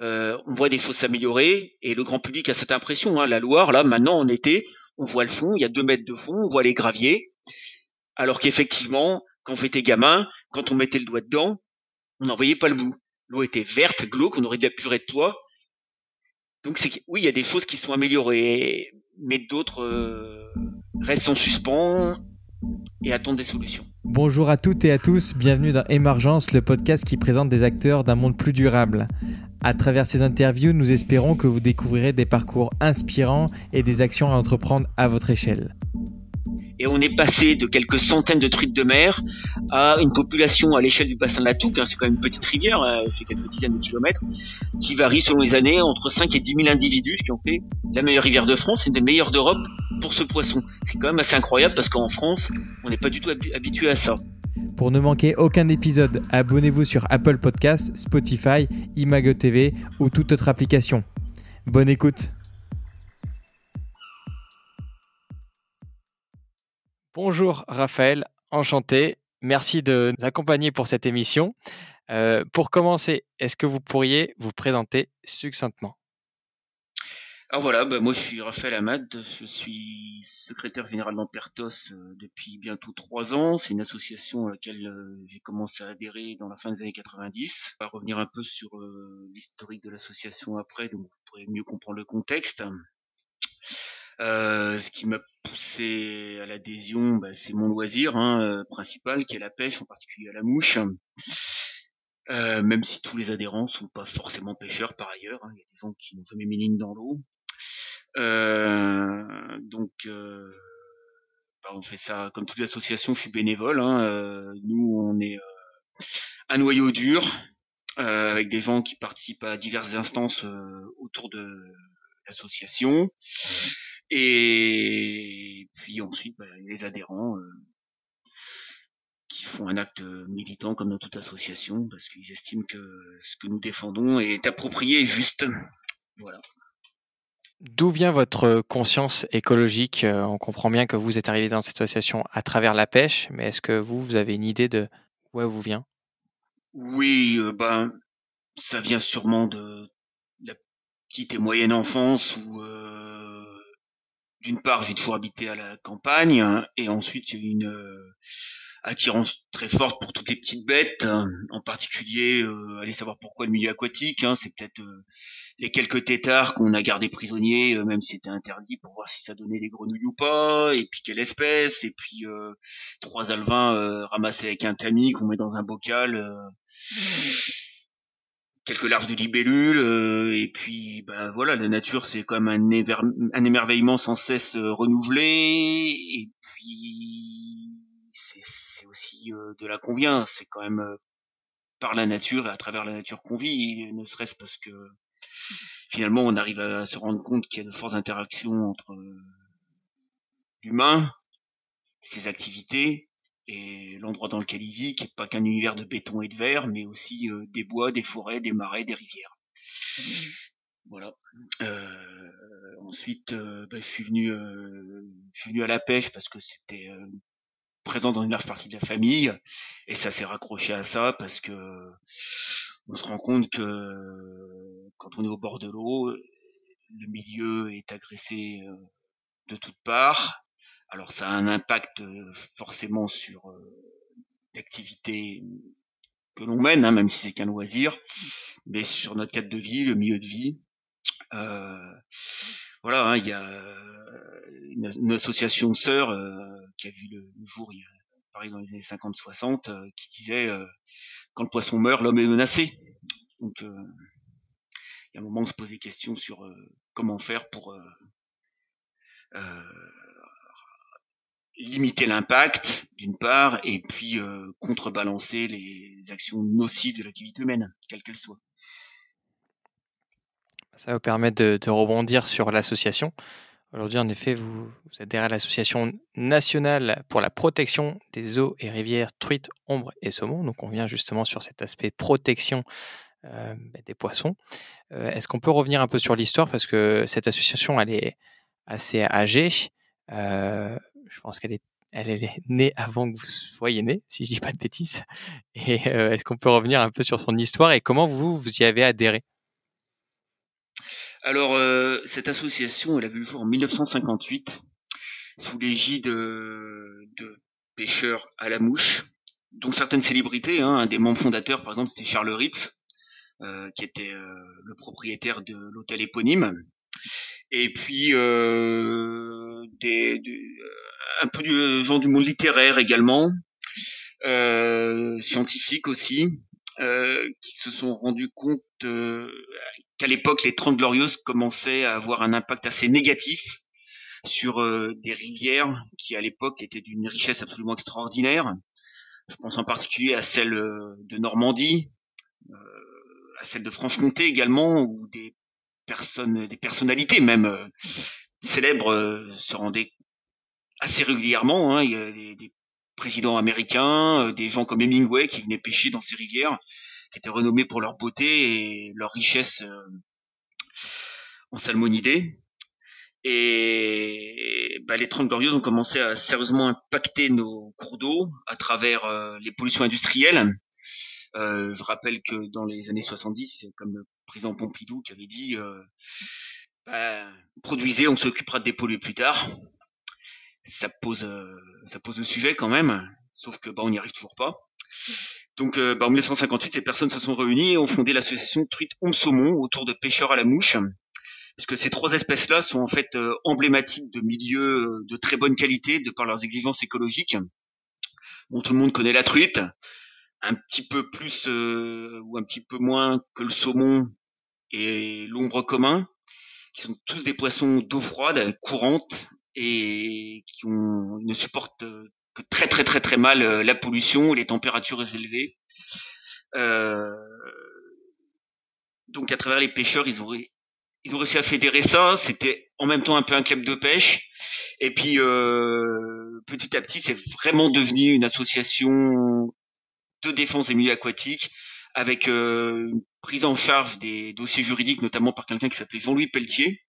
euh, on voit des choses s'améliorer et le grand public a cette impression. Hein, la Loire, là, maintenant en été, on voit le fond, il y a deux mètres de fond, on voit les graviers, alors qu'effectivement, quand on était gamin, quand on mettait le doigt dedans, on n'en voyait pas le bout. L'eau était verte, glauque, on aurait dit la purée de toi. Donc oui, il y a des choses qui sont améliorées, mais d'autres euh, restent en suspens et attendent des solutions. Bonjour à toutes et à tous, bienvenue dans Émergence, le podcast qui présente des acteurs d'un monde plus durable. À travers ces interviews, nous espérons que vous découvrirez des parcours inspirants et des actions à entreprendre à votre échelle et on est passé de quelques centaines de truites de mer à une population à l'échelle du bassin de la Touque, hein, c'est quand même une petite rivière, hein, fait quelques dizaines de kilomètres, qui varie selon les années entre 5 et 10 000 individus qui ont fait la meilleure rivière de France, une des meilleures d'Europe pour ce poisson. C'est quand même assez incroyable parce qu'en France, on n'est pas du tout habitué à ça. Pour ne manquer aucun épisode, abonnez-vous sur Apple Podcasts, Spotify, Imago TV ou toute autre application. Bonne écoute Bonjour Raphaël, enchanté. Merci de nous accompagner pour cette émission. Euh, pour commencer, est-ce que vous pourriez vous présenter succinctement? Alors voilà, bah, moi je suis Raphaël Amad, je suis secrétaire général d'Ampertos euh, depuis bientôt trois ans. C'est une association à laquelle euh, j'ai commencé à adhérer dans la fin des années 90. On va revenir un peu sur l'historique de l'association après, donc vous pourrez mieux comprendre le contexte. Euh, ce qui m'a poussé à l'adhésion, bah, c'est mon loisir hein, euh, principal, qui est la pêche, en particulier à la mouche. Euh, même si tous les adhérents sont pas forcément pêcheurs par ailleurs, hein. il y a des gens qui n'ont jamais mis ligne dans l'eau. donc, bah, on fait ça comme toutes les associations. Je suis bénévole. Hein, nous, on est un noyau dur avec des gens qui participent à diverses instances autour de l'association. Et puis ensuite, bah, les adhérents euh, qui font un acte militant comme dans toute association, parce qu'ils estiment que ce que nous défendons est approprié et juste. Voilà. D'où vient votre conscience écologique? Euh, On comprend bien que vous êtes arrivé dans cette association à travers la pêche, mais est-ce que vous, vous avez une idée de où elle vous vient? Oui, euh, ben, ça vient sûrement de petite et moyenne enfance où d'une part, j'ai toujours habité à la campagne, et ensuite j'ai une euh, attirance très forte pour toutes les petites bêtes, en particulier, euh, savoir pourquoi le milieu aquatique, hein, c'est peut-être euh, les quelques têtards qu'on a gardés prisonniers, même si c'était interdit, pour voir si ça donnait des grenouilles ou pas, et puis quelle espèce, et puis trois alevins ramassés avec un tamis qu'on met dans un bocal quelques larves de libellules euh, et puis bah voilà la nature c'est comme un, un émerveillement sans cesse euh, renouvelé et puis c'est aussi euh, de la convience c'est quand même par la nature et à travers la nature qu'on vit ne serait-ce parce que finalement on arrive à se rendre compte qu'il y a de fortes interactions entre l'humain ses activités et l'endroit dans lequel il vit, qui n'est pas qu'un univers de béton et de verre, mais aussi euh, des bois, des forêts, des marais, des rivières. Voilà. Euh, ensuite, euh, ben, je suis venu, je suis venu à la pêche parce que c'était présent dans une large partie de la famille, et ça s'est raccroché à ça parce que on se rend compte que quand on est au bord de l'eau, le milieu est agressé de toutes parts, alors ça a un impact euh, forcément sur euh, l'activité que l'on mène, hein, même si c'est qu'un loisir, mais sur notre cadre de vie, le milieu de vie. Euh, voilà, hein, il y a une, association sœur qui a vu le, jour il y a, pareil dans les années 50-60, qui disait quand le poisson meurt, l'homme est menacé. Donc il y a un moment on se posait question sur comment faire pour limiter l'impact d'une part et puis euh, contrebalancer les actions nocives de l'activité humaine, quelle qu'elle soit. Ça vous permettre de, rebondir sur l'association. Aujourd'hui, en effet, vous, adhérez à l'association nationale pour la protection des eaux et rivières truites, ombres et saumons. Donc, on vient justement sur cet aspect protection euh, bah, des poissons. Euh, est-ce qu'on peut revenir un peu sur l'histoire? Parce que cette association, elle est assez âgée je pense qu'elle elle est née avant que vous soyez né, si je dis pas de bêtises. Et est-ce qu'on peut revenir un peu sur son histoire et comment vous vous y avez adhéré? Alors cette association, elle a vu le jour en 1958 sous l'égide de pêcheurs à la mouche, dont certaines célébrités. Hein, un des membres fondateurs, par exemple, c'était Charles Ritz, euh, qui était euh, le propriétaire de l'hôtel éponyme. Et puis euh, des, un peu du gens du monde littéraire également, scientifiques aussi, qui se sont rendus compte qu'à l'époque les Trente Glorieuses commençaient à avoir un impact assez négatif sur des rivières qui à l'époque étaient d'une richesse absolument extraordinaire. Je pense en particulier à celle de Normandie, à celle de Franche-Comté également, où des personnes, des personnalités même euh, célèbres euh, se rendaient assez régulièrement. Hein. Il y a des, présidents américains, euh, des gens comme Hemingway qui venaient pêcher dans ces rivières, qui étaient renommés pour leur beauté et leur richesse en salmonidés. Et bah, les Trente Glorieuses ont commencé à sérieusement impacter nos cours d'eau à travers les pollutions industrielles euh, je rappelle que dans les années 70, c'est comme le président Pompidou qui avait dit euh, bah, produisez, on s'occupera de dépolluer plus tard. Ça pose, euh, ça pose le sujet quand même, sauf que bah, on n'y arrive toujours pas. Donc bah, en 1958, ces personnes se sont réunies et ont fondé l'association Truite Homme Saumon autour de pêcheurs à la mouche, puisque ces trois espèces-là sont en fait emblématiques de milieux de très bonne qualité de par leurs exigences écologiques. Bon, tout le monde connaît la truite, un petit peu plus euh, ou un petit peu moins que le saumon et l'ombre commun, qui sont tous des poissons d'eau froide, courante et qui ne supportent euh, que très très très très mal euh, la pollution et les températures élevées. donc à travers les pêcheurs, ils ont réussi à fédérer ça. C'était en même temps un peu un club de pêche. Et puis petit à petit, c'est vraiment devenu une association de défense des milieux aquatiques, avec euh, une prise en charge des dossiers juridiques, notamment par quelqu'un qui s'appelait Jean-Louis Pelletier,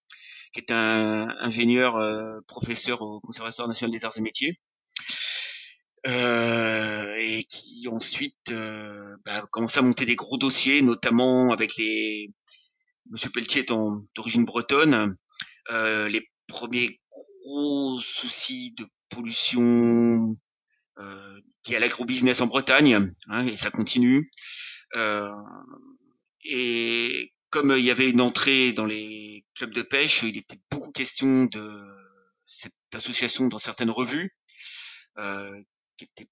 qui est un ingénieur euh, professeur au Conservatoire national des arts et métiers, euh, et qui ensuite euh, bah, a commencé à monter des gros dossiers, notamment avec les Monsieur Pelletier étant d'origine bretonne, les premiers gros soucis de pollution euh, qui à l'agro-business en Bretagne, hein, et ça continue. Euh, et comme il y avait une entrée dans les clubs de pêche, il était beaucoup question de cette association dans certaines revues, euh, qui était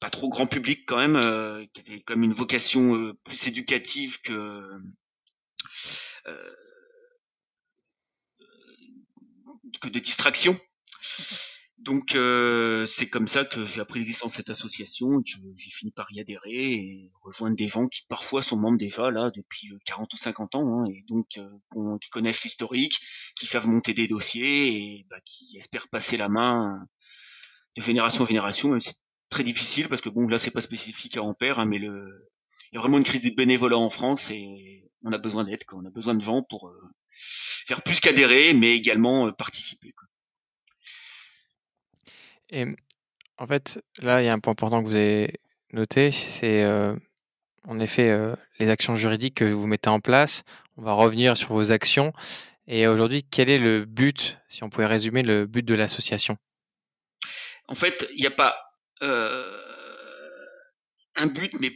pas trop grand public quand même, euh, qui avait comme une vocation euh, plus éducative que que de distraction. Donc euh, c'est comme ça que j'ai appris l'existence de cette association, j'ai fini par y adhérer et rejoindre des gens qui parfois sont membres déjà là depuis 40 euh, ou 50 ans hein, et donc euh, qui connaissent l'historique, qui savent monter des dossiers et bah, qui espèrent passer la main de génération en génération. C'est très difficile parce que bon là c'est pas spécifique à Ampère, hein, mais le il y a vraiment une crise des bénévolats en France et on a besoin d'aide, on a besoin de gens pour faire plus qu'adhérer, mais également participer. Quoi. Et en fait, là, il y a un point important que vous avez noté, c'est euh, en effet euh, les actions juridiques que vous mettez en place. On va revenir sur vos actions. Et aujourd'hui, quel est le but, si on pouvait résumer le but de l'association? En fait, il n'y a pas euh, un but, mais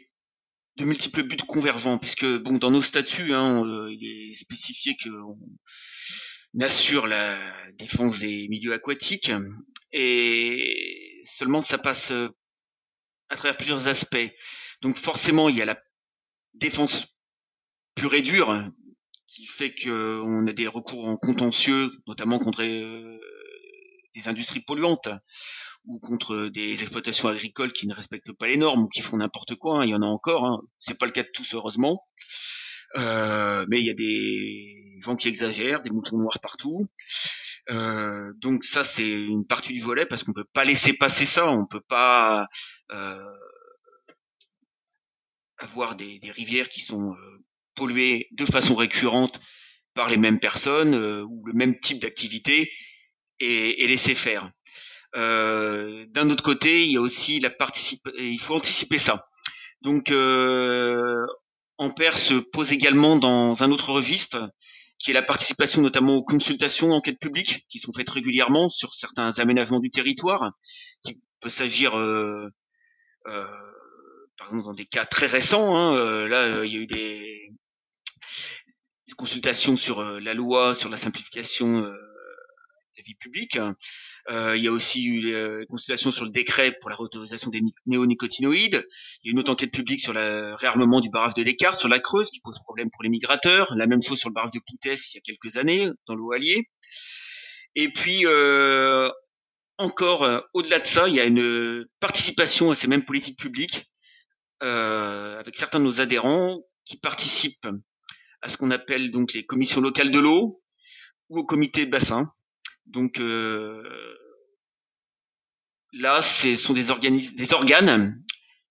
de multiples buts convergents, puisque bon, dans nos statuts, hein, il est spécifié qu'on assure la défense des milieux aquatiques et seulement ça passe euh, à travers plusieurs aspects. Donc forcément, il y a la défense pure et dure qui fait qu'on a des recours en contentieux, notamment contre euh, des industries polluantes ou contre des exploitations agricoles qui ne respectent pas les normes ou qui font n'importe quoi. Hein. Il y en a encore. Hein. C'est pas le cas de tous heureusement, euh, mais il y a des gens qui exagèrent, des moutons noirs partout. Euh, donc ça c'est une partie du volet parce qu'on peut pas laisser passer ça, on peut pas euh, avoir des, des, rivières qui sont euh, polluées de façon récurrente par les mêmes personnes euh, ou le même type d'activité et, et, laisser faire. Euh, d'un autre côté, il y a aussi la participation. Il faut anticiper ça. Donc, euh, Ampère se pose également dans un autre registre, qui est la participation notamment aux consultations enquêtes publiques qui sont faites régulièrement sur certains aménagements du territoire, qui peut s'agir euh, euh, par exemple dans des cas très récents. Hein, euh, là, il y a eu des, des consultations sur la loi, sur la simplification de la vie publique. Euh, il y a aussi eu euh, consultations sur le décret pour la réautorisation des néonicotinoïdes. Il y a une autre enquête publique sur le réarmement du barrage de Descartes, sur la Creuse, qui pose problème pour les migrateurs. La même chose sur le barrage de Cloutès il y a quelques années, dans l'eau alliée. Et puis, euh, encore au-delà de ça, il y a une participation à ces mêmes politiques publiques avec certains de nos adhérents qui participent à ce qu'on appelle donc les commissions locales de l'eau ou au comité de bassin. Donc euh, là, ce sont des, des organes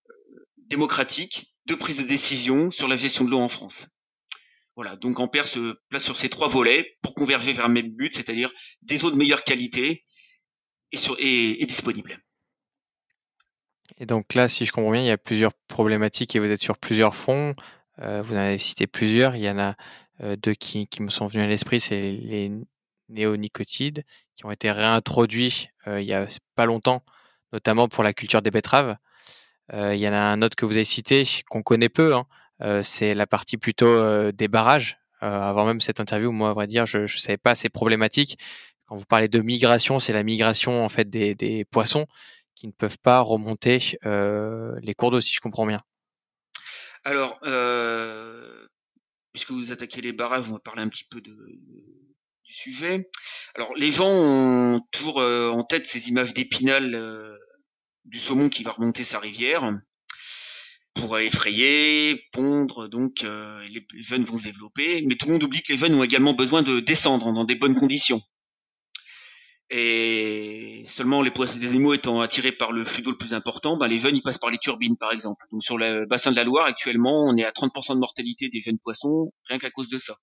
euh, démocratiques de prise de décision sur la gestion de l'eau en France. Voilà, donc Ampère se place sur ces trois volets pour converger vers un même but, c'est-à-dire des eaux de meilleure qualité et, sur, et, disponibles. Et donc là, si je comprends bien, il y a plusieurs problématiques et vous êtes sur plusieurs fronts. Euh, vous en avez cité plusieurs. Il y en a deux qui, qui me sont venus à l'esprit, c'est les néonicotinoïdes qui ont été réintroduits il y a pas longtemps, notamment pour la culture des betteraves. il y en a un autre que vous avez cité, qu'on connaît peu, hein, c'est la partie plutôt des barrages. avant même cette interview, moi, à vrai dire, je ne savais pas ces problématiques. Quand vous parlez de migration, c'est la migration en fait des, des, poissons qui ne peuvent pas remonter les cours d'eau, si je comprends bien. Alors, euh, puisque vous attaquez les barrages, on va parler un petit peu de, du sujet. Alors les gens ont toujours euh, en tête ces images d'épinal euh, du saumon qui va remonter sa rivière pour effrayer, pondre, donc euh, les jeunes vont se développer. Mais tout le monde oublie que les jeunes ont également besoin de descendre dans des bonnes conditions. Et seulement les poissons des animaux étant attirés par le flux d'eau le plus important, ben les jeunes ils passent par les turbines par exemple. Donc sur le bassin de la Loire actuellement, on est à 30% de mortalité des jeunes poissons rien qu'à cause de ça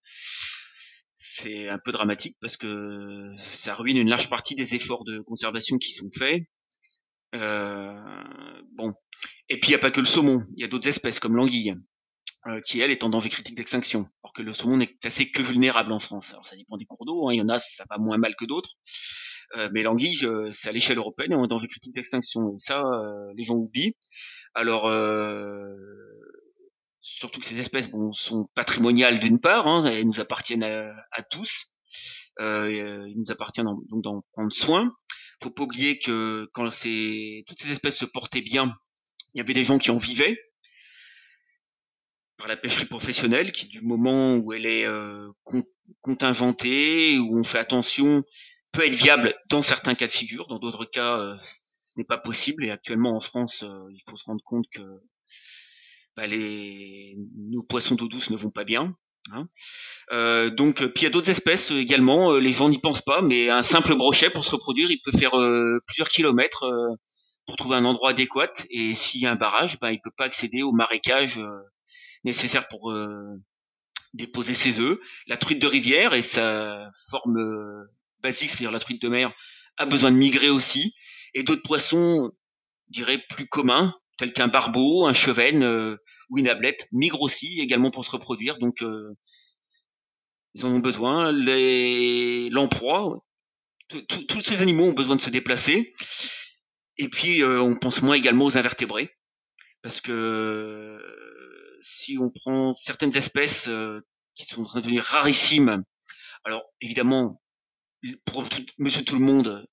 c'est un peu dramatique parce que ça ruine une large partie des efforts de conservation qui sont faits. Euh, bon, et puis il n'y a pas que le saumon, il y a d'autres espèces comme l'anguille euh, qui elle est en danger critique d'extinction, alors que le saumon n'est classé que vulnérable en France. Alors ça dépend des cours d'eau, hein. il y en a ça va moins mal que d'autres, euh, mais l'anguille c'est à l'échelle européenne en danger critique d'extinction et ça les gens oublient. Alors surtout que ces espèces bon, sont patrimoniales d'une part, hein, elles nous appartiennent à, tous, euh, il nous appartient donc d'en prendre soin. Faut pas oublier que quand ces, toutes ces espèces se portaient bien, il y avait des gens qui en vivaient par la pêcherie professionnelle, qui du moment où elle est euh, contingentée, où on fait attention, peut être viable dans certains cas de figure, dans d'autres cas, euh, ce n'est pas possible. Et actuellement en France, euh, il faut se rendre compte que bah, les, nos poissons d'eau douce ne vont pas bien. Hein. Euh, donc, puis il y a d'autres espèces également. Euh, les gens n'y pensent pas, mais un simple brochet pour se reproduire, il peut faire euh, plusieurs kilomètres pour trouver un endroit adéquat. Et s'il y a un barrage, bah, il peut pas accéder au marécage nécessaire pour déposer ses œufs. La truite de rivière et sa forme basique, c'est-à-dire la truite de mer, a besoin de migrer aussi. Et d'autres poissons, je dirais, plus communs, tels qu'un barbeau, un chevenne euh, ou une ablette, migrent aussi également pour se reproduire. Donc, euh, ils en ont besoin. Les tous ces animaux ont besoin de se déplacer. Et puis, euh, on pense moins également aux invertébrés, parce que si on prend certaines espèces qui sont en train de devenir rarissimes, alors évidemment, pour Monsieur tout le monde,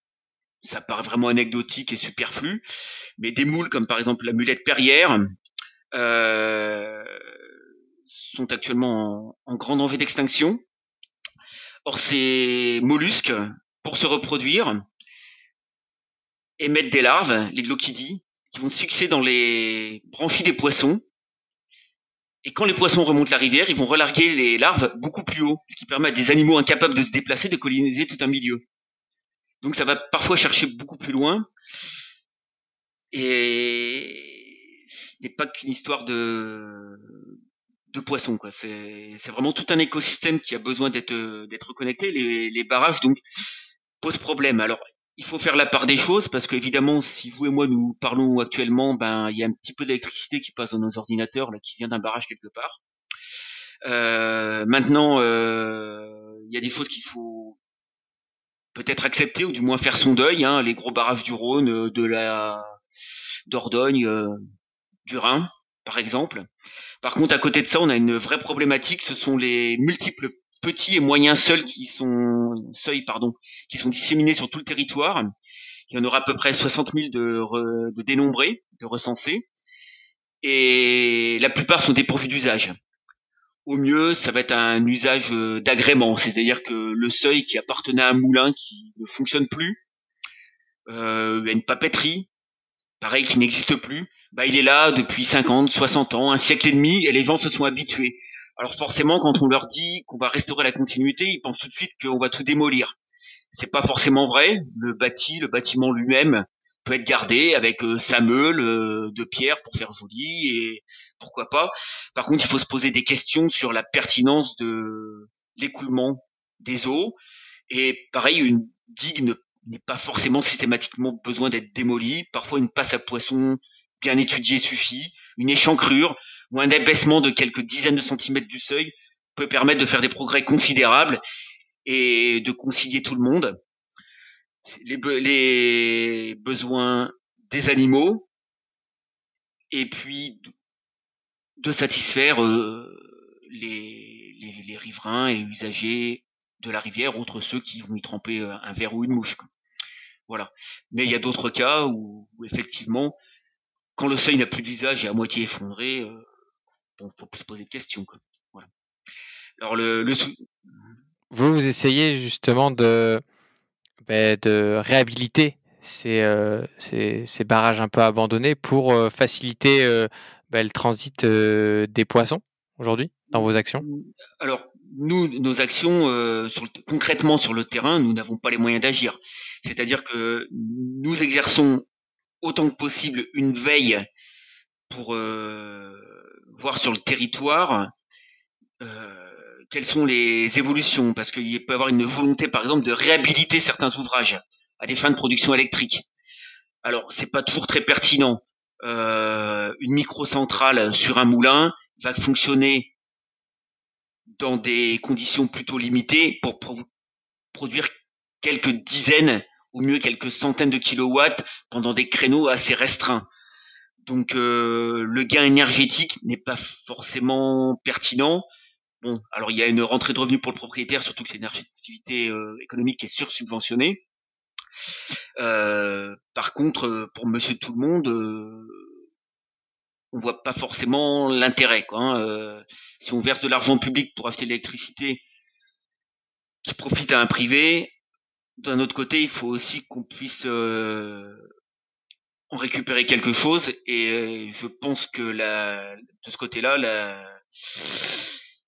ça paraît vraiment anecdotique et superflu, mais des moules comme par exemple la mulette perrière euh, sont actuellement en, grand danger d'extinction. Or ces mollusques, pour se reproduire, émettent des larves, les glochidies, qui vont se fixer dans les branchies des poissons. Et quand les poissons remontent la rivière, ils vont relarguer les larves beaucoup plus haut, ce qui permet à des animaux incapables de se déplacer de coloniser tout un milieu. Donc ça va parfois chercher beaucoup plus loin. Et ce n'est pas qu'une histoire de de poissons quoi. C'est vraiment tout un écosystème qui a besoin d'être d'être connecté. Les, les barrages donc posent problème. Alors il faut faire la part des choses parce qu'évidemment, si vous et moi nous parlons actuellement, ben il y a un petit peu d'électricité qui passe dans nos ordinateurs là, qui vient d'un barrage quelque part. Euh, maintenant, euh, il y a des choses qu'il faut peut-être accepter ou du moins faire son deuil. Hein, les gros barrages du Rhône, euh, de la Dordogne, du Rhin, par exemple. Par contre, à côté de ça, on a une vraie problématique. Ce sont les multiples petits et moyens seuils qui sont seuils pardon qui sont disséminés sur tout le territoire. Il y en aura à peu près 60 000 de, de dénombrés, de recensés, et la plupart sont dépourvus d'usage. Au mieux, ça va être un usage euh, d'agrément, c'est-à-dire que le seuil qui appartenait à un moulin qui ne fonctionne plus, euh, une papeterie, pareil qui n'existe plus, bah il est là depuis 50, 60 ans, un siècle et demi, et les gens se sont habitués. Alors forcément, quand on leur dit qu'on va restaurer la continuité, ils pensent tout de suite qu'on va tout démolir. C'est pas forcément vrai. Le bâti, le bâtiment lui-même peut être gardé avec euh, sa meule euh, de pierre pour faire joli et pourquoi pas. Par contre, il faut se poser des questions sur la pertinence de l'écoulement des eaux. Et pareil, une digue n'est pas forcément systématiquement besoin d'être démolie. Parfois, une passe à poisson bien étudiée suffit. Une échancrure ou un abaissement de quelques dizaines de centimètres du seuil peut permettre de faire des progrès considérables et de concilier tout le monde. Les, besoins des animaux et puis de satisfaire euh, les, riverains et usagers de la rivière, outre ceux qui vont y tremper euh, un verre ou une mouche. Voilà. Mais il y a d'autres cas où, effectivement, quand le seuil n'a plus d'usage et à moitié effondré, euh, bon, faut plus se poser de questions. Voilà. Alors le vous, vous essayez justement de, de réhabiliter ces, euh, ces, ces, barrages un peu abandonnés pour euh, faciliter euh, ben, le transit des poissons aujourd'hui dans vos actions? Alors nous, nos actions concrètement sur le terrain, nous n'avons pas les moyens d'agir. C'est-à-dire que nous exerçons autant que possible une veille pour voir sur le territoire quelles sont les évolutions, parce qu'il peut y avoir une volonté, par exemple, de réhabiliter certains ouvrages à des fins de production électrique. Alors, c'est pas toujours très pertinent. Euh, une microcentrale sur un moulin va fonctionner dans des conditions plutôt limitées pour produire quelques dizaines ou mieux quelques centaines de kilowatts pendant des créneaux assez restreints. Donc euh, le gain énergétique n'est pas forcément pertinent. Bon, alors il y a une rentrée de revenus pour le propriétaire, surtout que c'est une activité euh, économique qui est sursubventionnée. Euh, par contre, pour Monsieur tout le monde, euh, on voit pas forcément l'intérêt. Hein. si on verse de l'argent public pour acheter l'électricité qui profite à un privé, d'un autre côté, il faut aussi qu'on puisse en récupérer quelque chose et euh, je pense que la, de ce côté-là, la,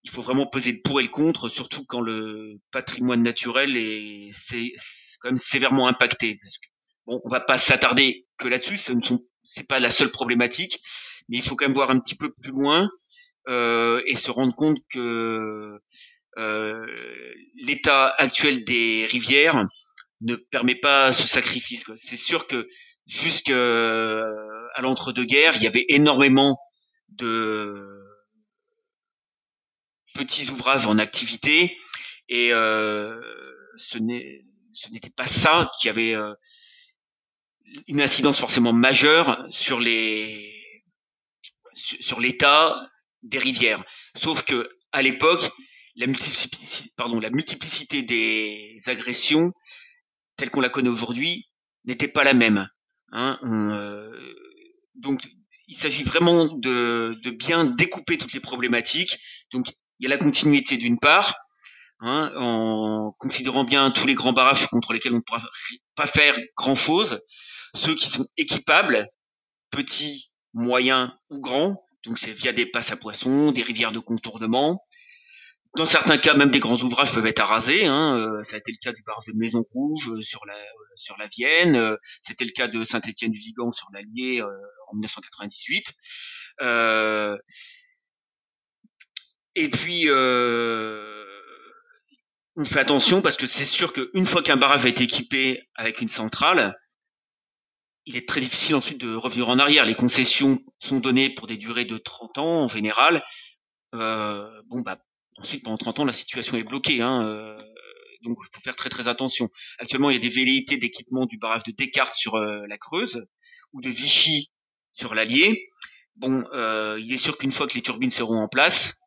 il faut vraiment peser le pour et le contre, surtout quand le patrimoine naturel est, c'est, quand même sévèrement impacté. Bon, on va pas s'attarder que là-dessus, ce ne sont, c'est pas la seule problématique, mais il faut quand même voir un petit peu plus loin euh, et se rendre compte que euh, l'état actuel des rivières ne permet pas ce sacrifice. C'est sûr que jusqu'à euh, l'entre-deux-guerres, il y avait énormément de petits ouvrages en activité et euh, ce n'était pas ça qui avait euh, une incidence forcément majeure sur l'état des rivières. Sauf que à l'époque, la multiplicité, des agressions telle qu'on la connaît aujourd'hui n'était pas la même. Hein, euh, donc, il s'agit vraiment de, bien découper toutes les problématiques. Il y a la continuité d'une part, hein, en considérant bien tous les grands barrages contre lesquels on ne pourra pas faire grand-chose, ceux qui sont équipables, petits, moyens ou grands, donc c'est via des passes à poissons, des rivières de contournement, dans certains cas, même des grands ouvrages peuvent être arasés. Hein. Euh, ça a été le cas du barrage de Maison Rouge euh, sur la euh, sur la Vienne. C'était le cas de Saint-Étienne du Vigan sur l'Allier en 1998. Et puis on fait attention parce que c'est sûr qu'une fois qu'un barrage a été équipé avec une centrale, il est très difficile ensuite de revenir en arrière. Les concessions sont données pour des durées de 30 ans en général. Euh, bon bah ensuite pendant 30 ans la situation est bloquée. Hein, euh, donc il faut faire très très attention. Actuellement il y a des velléités d'équipement du barrage de Descartes sur euh, la Creuse ou de Vichy sur l'Allier. Bon, euh, il est sûr qu'une fois que les turbines seront en place,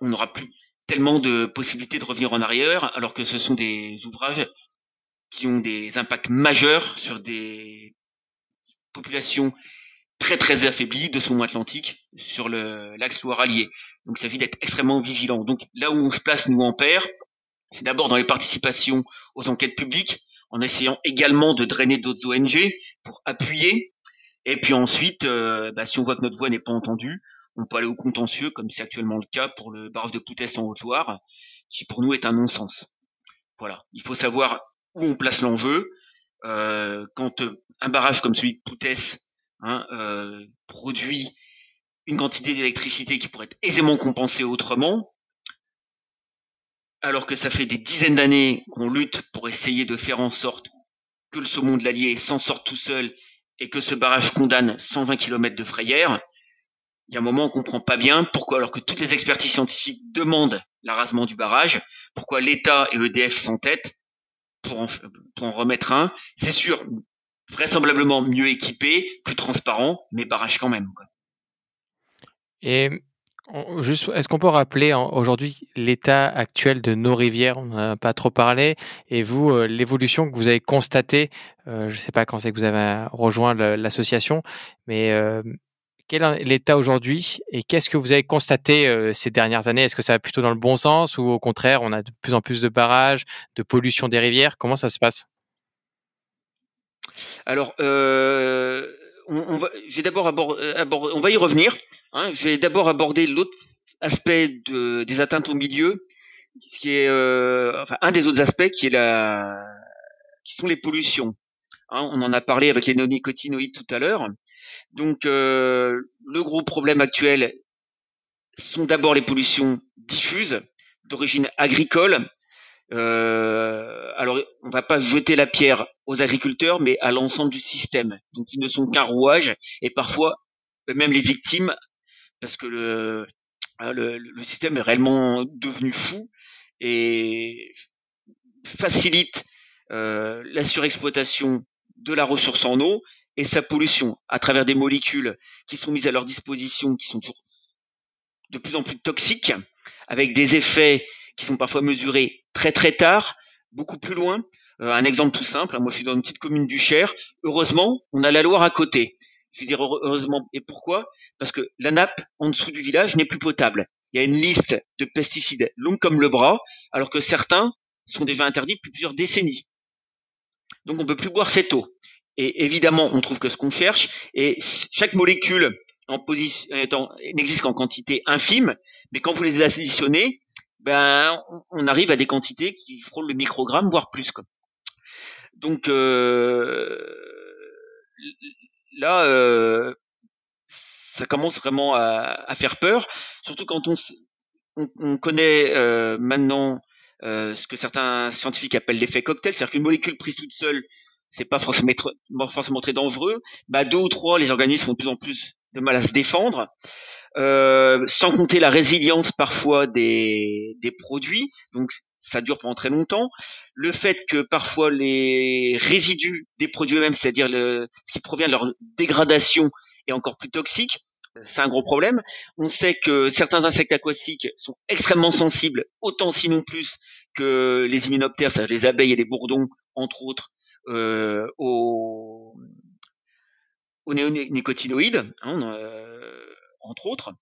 on n'aura plus tellement de possibilités de revenir en arrière, alors que ce sont des ouvrages qui ont des impacts majeurs sur des populations très très affaiblies de son Atlantique sur l'axe Loire-Allier. Donc il s'agit d'être extrêmement vigilant. Donc là où on se place nous en paire, c'est d'abord dans les participations aux enquêtes publiques, en essayant également de drainer d'autres ONG pour appuyer. Et puis ensuite, euh, bah, si on voit que notre voix n'est pas entendue, on peut aller au contentieux, comme c'est actuellement le cas pour le barrage de Poutès en Haute-Loire, qui pour nous est un non-sens. Voilà, il faut savoir où on place l'enjeu. Euh, quand euh, un barrage comme celui de Poutès hein, euh, produit une quantité d'électricité qui pourrait être aisément compensée autrement, alors que ça fait des dizaines d'années qu'on lutte pour essayer de faire en sorte que le saumon de l'Allier s'en sorte tout seul et que ce barrage condamne 120 km de frayère, il y a un moment on comprend pas bien pourquoi, alors que toutes les expertises scientifiques demandent l'arasement du barrage, pourquoi l'État et EDF s'entêtent pour en, pour en remettre un. C'est sûr, vraisemblablement mieux équipé, plus transparent, mais barrage quand même. Et Juste, est-ce qu'on peut rappeler aujourd'hui l'état actuel de nos rivières? On n'a pas trop parlé. Et vous, euh, l'évolution que vous avez constatée, euh, je ne sais pas quand c'est que vous avez rejoint l'association, mais euh, quel est l'état aujourd'hui et qu'est-ce que vous avez constaté euh, ces dernières années? Est-ce que ça va plutôt dans le bon sens ou au contraire, on a de plus en plus de barrages, de pollution des rivières? Comment ça se passe? Alors, euh, on, va, euh, on va y revenir. Hein, je vais d'abord aborder l'autre aspect de, des atteintes au milieu, qui est, un des autres aspects qui est la, qui sont les pollutions. Hein, on en a parlé avec les non-nicotinoïdes tout à l'heure. Donc euh, le gros problème actuel sont d'abord les pollutions diffuses d'origine agricole. Euh, alors on va pas jeter la pierre aux agriculteurs, mais à l'ensemble du système. Donc ils ne sont qu'un rouage et parfois même les victimes, parce que le, hein, système est réellement devenu fou et facilite euh, la surexploitation de la ressource en eau et sa pollution à travers des molécules qui sont mises à leur disposition, qui sont toujours de plus en plus toxiques, avec des effets qui sont parfois mesurés très très tard, beaucoup plus loin. Euh, un exemple tout simple, moi je suis dans une petite commune du Cher, heureusement on a la Loire à côté. Je veux dire heureusement, et pourquoi? Parce que la nappe en dessous du village n'est plus potable. Il y a une liste de pesticides longue comme le bras, alors que certains sont déjà interdits depuis plusieurs décennies. Donc on ne peut plus boire cette eau. Et évidemment, on trouve que ce qu'on cherche, et chaque molécule en position n'existe qu'en quantité infime, mais quand vous les additionnez, ben on arrive à des quantités qui frôlent le microgramme, voire plus. Quoi. Donc euh, là, euh, ça commence vraiment à, faire peur, surtout quand on connaît euh, maintenant euh, ce que certains scientifiques appellent l'effet cocktail, c'est-à-dire qu'une molécule prise toute seule c'est pas forcément, forcément très dangereux, bah deux ou trois, les organismes ont de plus en plus de mal à se défendre. Euh, sans compter la résilience parfois des, des produits, donc ça dure pendant très longtemps. Le fait que parfois les résidus des produits eux-mêmes, c'est-à-dire le, ce qui provient de leur dégradation, est encore plus toxique. C'est un gros problème. On sait que certains insectes aquatiques sont extrêmement sensibles, autant sinon plus que les immunoptères, c'est-à-dire les abeilles et les bourdons, entre autres, euh, aux, néonicotinoïdes, hein, euh, entre autres.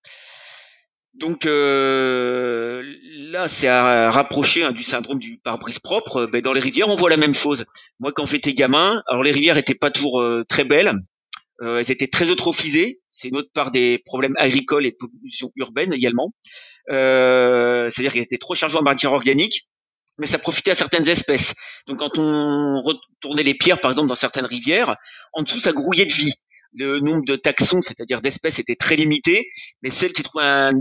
Donc euh, là, c'est à rapprocher hein, du syndrome du pare-brise propre. Ben, dans les rivières, on voit la même chose. Moi, quand j'étais gamin, alors les rivières étaient pas toujours euh, très belles. Euh, elles étaient très eutrophisées. C'est une autre part des problèmes agricoles et de pollution urbaine également. C'est-à-dire qu'elles étaient trop chargées en matière organique mais ça profitait à certaines espèces. Donc quand on retournait les pierres, par exemple, dans certaines rivières, en dessous, ça grouillait de vie. Le nombre de taxons, c'est-à-dire d'espèces, était très limité, mais celles qui trouvaient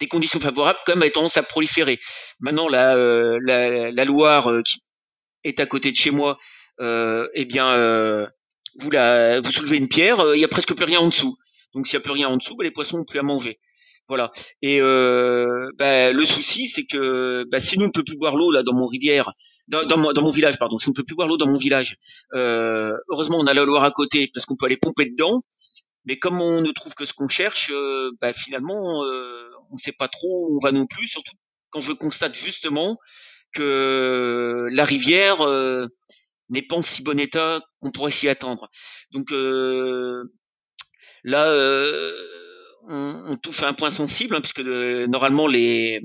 des conditions favorables, comme a tendance à proliférer. Maintenant, la, la, la Loire qui est à côté de chez moi, eh bien, vous soulevez une pierre, il y a presque plus rien en dessous. Donc s'il n'y a plus rien en dessous, bah, les poissons n'ont plus à manger. Voilà. Et euh, bah, le souci, c'est que bah, si nous ne peut plus boire l'eau là dans mon rivière, dans, mon, dans, mon, village, pardon, si on ne peut plus boire l'eau dans mon village, euh, heureusement on a la Loire à côté parce qu'on peut aller pomper dedans. Mais comme on ne trouve que ce qu'on cherche, euh, bah, finalement, euh, on ne sait pas trop où on va non plus. Surtout quand je constate justement que la rivière euh, n'est pas en si bon état qu'on pourrait s'y attendre. Donc euh, là, on, touche à un point sensible, hein, puisque normalement la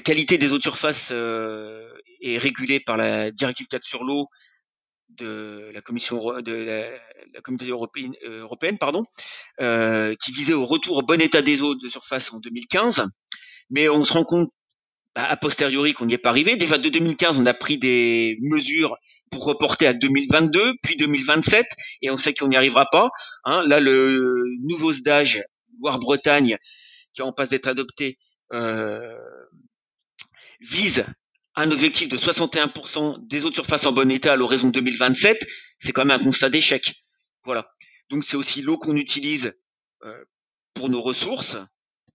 qualité des eaux de surface euh, est régulée par la directive 4 sur l'eau de la commission de la, communauté européenne, euh, européenne pardon, euh, qui visait au retour au bon état des eaux de surface en 2015. Mais on se rend compte bah, a posteriori qu'on n'y est pas arrivé. Déjà de 2015, on a pris des mesures pour reporter à 2022, puis 2027, et on sait qu'on n'y arrivera pas. Hein. Là, le nouveau SDAGE Loire-Bretagne, qui est en passe d'être adopté, euh, vise un objectif de 61% des eaux de surface en bon état à l'horizon 2027. C'est quand même un constat d'échec. Voilà. Donc c'est aussi l'eau qu'on utilise euh, pour nos ressources,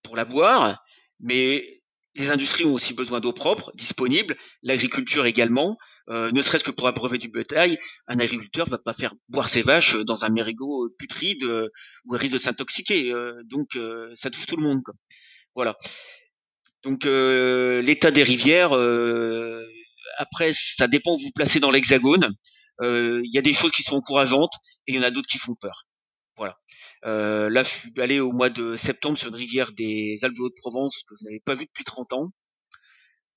pour la boire, mais les industries ont aussi besoin d'eau propre, disponible, l'agriculture également, euh, ne serait-ce que pour abreuver du bétail, un agriculteur va pas faire boire ses vaches dans un mérigot putride euh, où il risque de s'intoxiquer. Euh, donc ça touche tout le monde. Voilà. Donc l'état des rivières, après ça dépend où vous placez dans l'hexagone. Il y a des choses qui sont encourageantes et il y en a d'autres qui font peur. Voilà. Là, je suis allé au mois de septembre sur une rivière des Alpes de Haute-Provence que je n'avais pas vue depuis 30 ans.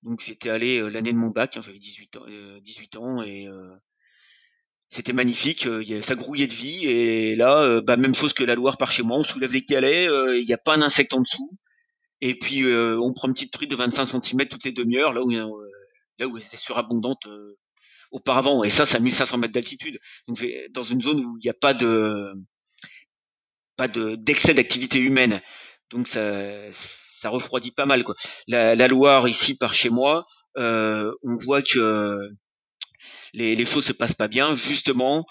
Donc j'étais allé euh, l'année de mon bac, hein, j'avais 18 ans, 18 euh, ans et c'était magnifique, ça grouillait de vie et là, bah, même chose que la Loire par chez moi, on soulève les galets, il n'y a pas un insecte en dessous. Et puis on prend une petite truite de 25 cm toutes les demi-heures, là où là où elle était surabondante auparavant. Et ça, c'est à 1500 mètres d'altitude. Donc dans une zone où il n'y a pas de pas de d'excès d'activité humaine. Donc ça, ça refroidit pas mal. Quoi. La, la Loire ici par chez moi, euh, on voit que les, les choses se passent pas bien, justement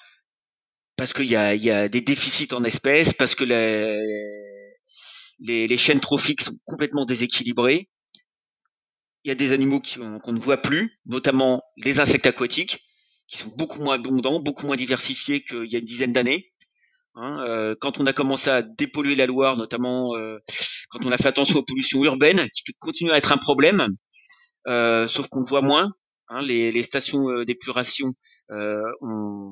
parce qu'il y a, y a des déficits en espèces, parce que les, les chaînes trophiques sont complètement déséquilibrées. Il y a des animaux qu'on ne voit plus, notamment les insectes aquatiques, qui sont beaucoup moins abondants, beaucoup moins diversifiés qu'il y a une dizaine d'années. Hein, euh, quand on a commencé à dépolluer la Loire, notamment euh, quand on a fait attention aux pollutions urbaines, qui continuent à être un problème, euh, sauf qu'on voit moins. Hein, les, les, stations d'épuration on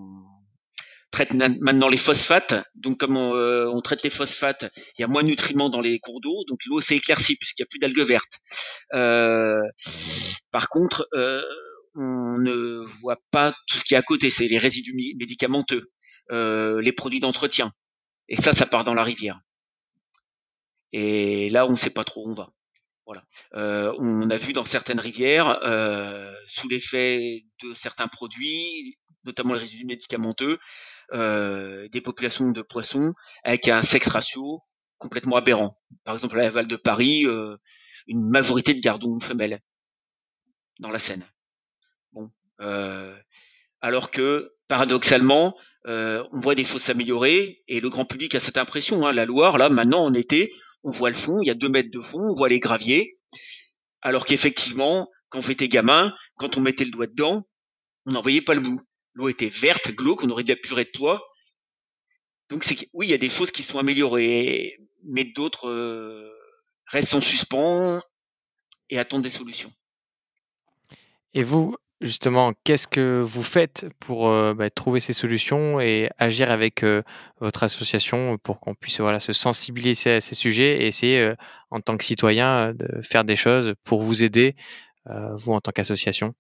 traite maintenant les phosphates. Donc comme on, on, traite les phosphates, il y a moins de nutriments dans les cours d'eau, donc l'eau s'est éclaircie puisqu'il n'y a plus d'algues vertes. par contre, on ne voit pas tout ce qui est à côté, c'est les résidus médicamenteux. Euh, les produits d'entretien. Et ça, ça part dans la rivière. Et là, on ne sait pas trop où on va. Voilà. Euh, on a vu dans certaines rivières, euh, sous l'effet de certains produits, notamment les résidus médicamenteux, des populations de poissons avec un sexe ratio complètement aberrant. Par exemple, à la Val de Paris, une majorité de gardons femelles dans la Seine. Bon, alors que paradoxalement, euh, on voit des choses s'améliorer et le grand public a cette impression. Hein, la Loire, là, maintenant en été, on voit le fond, il y a deux mètres de fond, on voit les graviers, alors qu'effectivement, quand j'étais gamin, quand on mettait le doigt dedans, on n'en voyait pas le bout. L'eau était verte, glauque, on aurait dû appuyer de toi. Donc c'est oui, il y a des choses qui sont améliorées, mais d'autres euh, restent en suspens et attendent des solutions. Et vous, Justement, qu'est-ce que vous faites pour euh, bah, trouver ces solutions et agir avec euh, votre association pour qu'on puisse voilà, se sensibiliser à ces sujets et essayer, euh, en tant que citoyen, de faire des choses pour vous aider, vous en tant qu'association?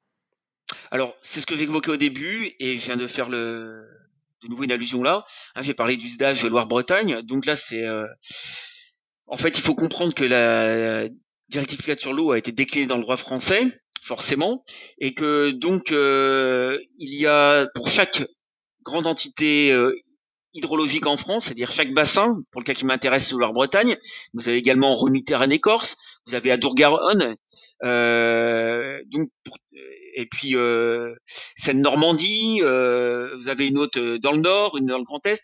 Alors, c'est ce que évoqué au début et je viens de faire le, de nouveau une allusion là. Hein, j'ai parlé du SDAGE Loire-Bretagne. Donc là, c'est... En fait, il faut comprendre que la directive 4 sur l'eau a été déclinée dans le droit français forcément, et que donc euh, il y a pour chaque grande entité euh, hydrologiques en France, c'est-à-dire chaque bassin, pour le cas qui m'intéresse, c'est Loire-Bretagne. Vous avez également Remis-Méditerranée-Corse, vous avez Adour-Garonne, euh, donc et puis euh, Seine-Normandie, euh, vous avez une autre dans le Nord, une dans le Grand Est.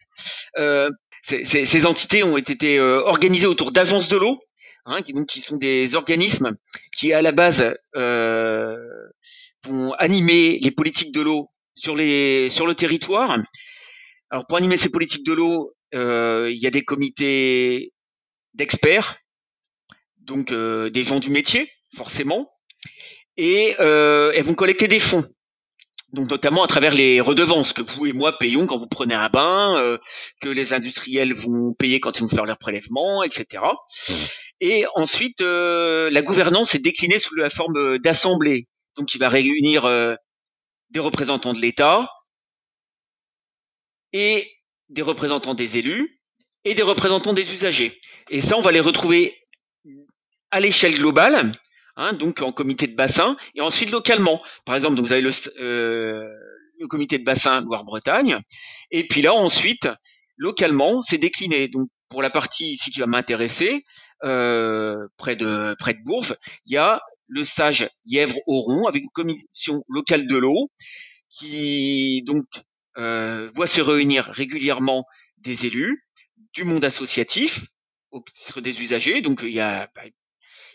Euh, ces entités ont été organisées autour d'agences de l'eau, hein, qui, donc, qui sont des organismes qui à la base vont animer les politiques de l'eau sur les sur le territoire. Alors pour animer ces politiques de l'eau, il y a des comités d'experts, donc des gens du métier forcément, et euh, elles vont collecter des fonds. Donc notamment à travers les redevances que vous et moi payons quand vous prenez un bain, euh, que les industriels vont payer quand ils vont faire leurs prélèvements, etc. Et ensuite, euh, la gouvernance est déclinée sous la forme d'assemblée. Donc il va réunir des représentants de l'État et des représentants des élus et des représentants des usagers. Et ça, on va les retrouver à l'échelle globale Hein, donc en comité de bassin, et ensuite localement. Par exemple, donc vous avez le, euh, le comité de bassin Loire-Bretagne, et puis là ensuite, localement, c'est décliné. Donc pour la partie ici qui va m'intéresser, euh, près de près de Bourges, il y a le sage Yèvre-Oron avec une commission locale de l'eau qui donc euh, voit se réunir régulièrement des élus, du monde associatif, au titre des usagers. Donc il y a bah,